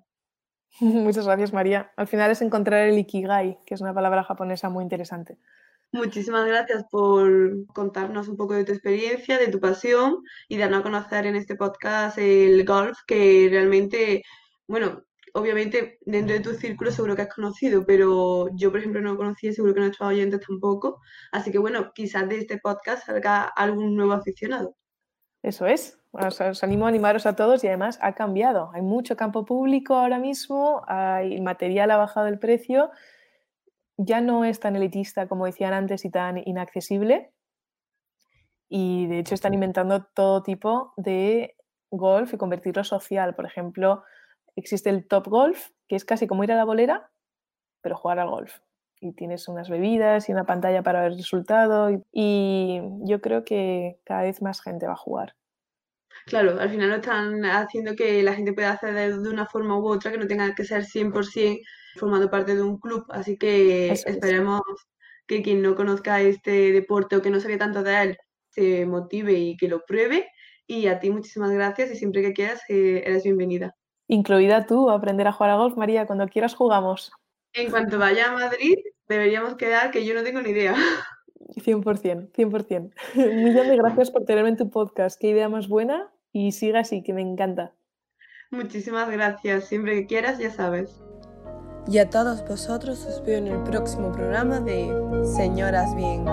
[laughs] Muchas gracias, María. Al final es encontrar el ikigai, que es una palabra japonesa muy interesante. Muchísimas gracias por contarnos un poco de tu experiencia, de tu pasión y darnos a conocer en este podcast el golf, que realmente, bueno, obviamente dentro de tu círculo seguro que has conocido, pero yo, por ejemplo, no lo conocía, seguro que nuestros oyentes tampoco. Así que, bueno, quizás de este podcast salga algún nuevo aficionado. Eso es. os, animo a animaros a todos y además ha cambiado. Hay mucho campo público ahora mismo, hay material ha bajado el precio ya no es tan elitista como decían antes y tan inaccesible. Y de hecho están inventando todo tipo de golf y convertirlo social. Por ejemplo, existe el Top Golf, que es casi como ir a la bolera, pero jugar al golf. Y tienes unas bebidas y una pantalla para ver el resultado. Y yo creo que cada vez más gente va a jugar. Claro, al final lo están haciendo que la gente pueda hacer de una forma u otra, que no tenga que ser 100% formando parte de un club. Así que esperemos que quien no conozca este deporte o que no sabe tanto de él se motive y que lo pruebe. Y a ti muchísimas gracias y siempre que quieras eh, eres bienvenida. Incluida tú, aprender a jugar a golf, María, cuando quieras jugamos. En cuanto vaya a Madrid, deberíamos quedar, que yo no tengo ni idea. 100%, 100%. [laughs] Millón de gracias por tenerme en tu podcast. Qué idea más buena y siga así, que me encanta. Muchísimas gracias. Siempre que quieras, ya sabes. Y a todos vosotros os veo en el próximo programa de Señoras Bien.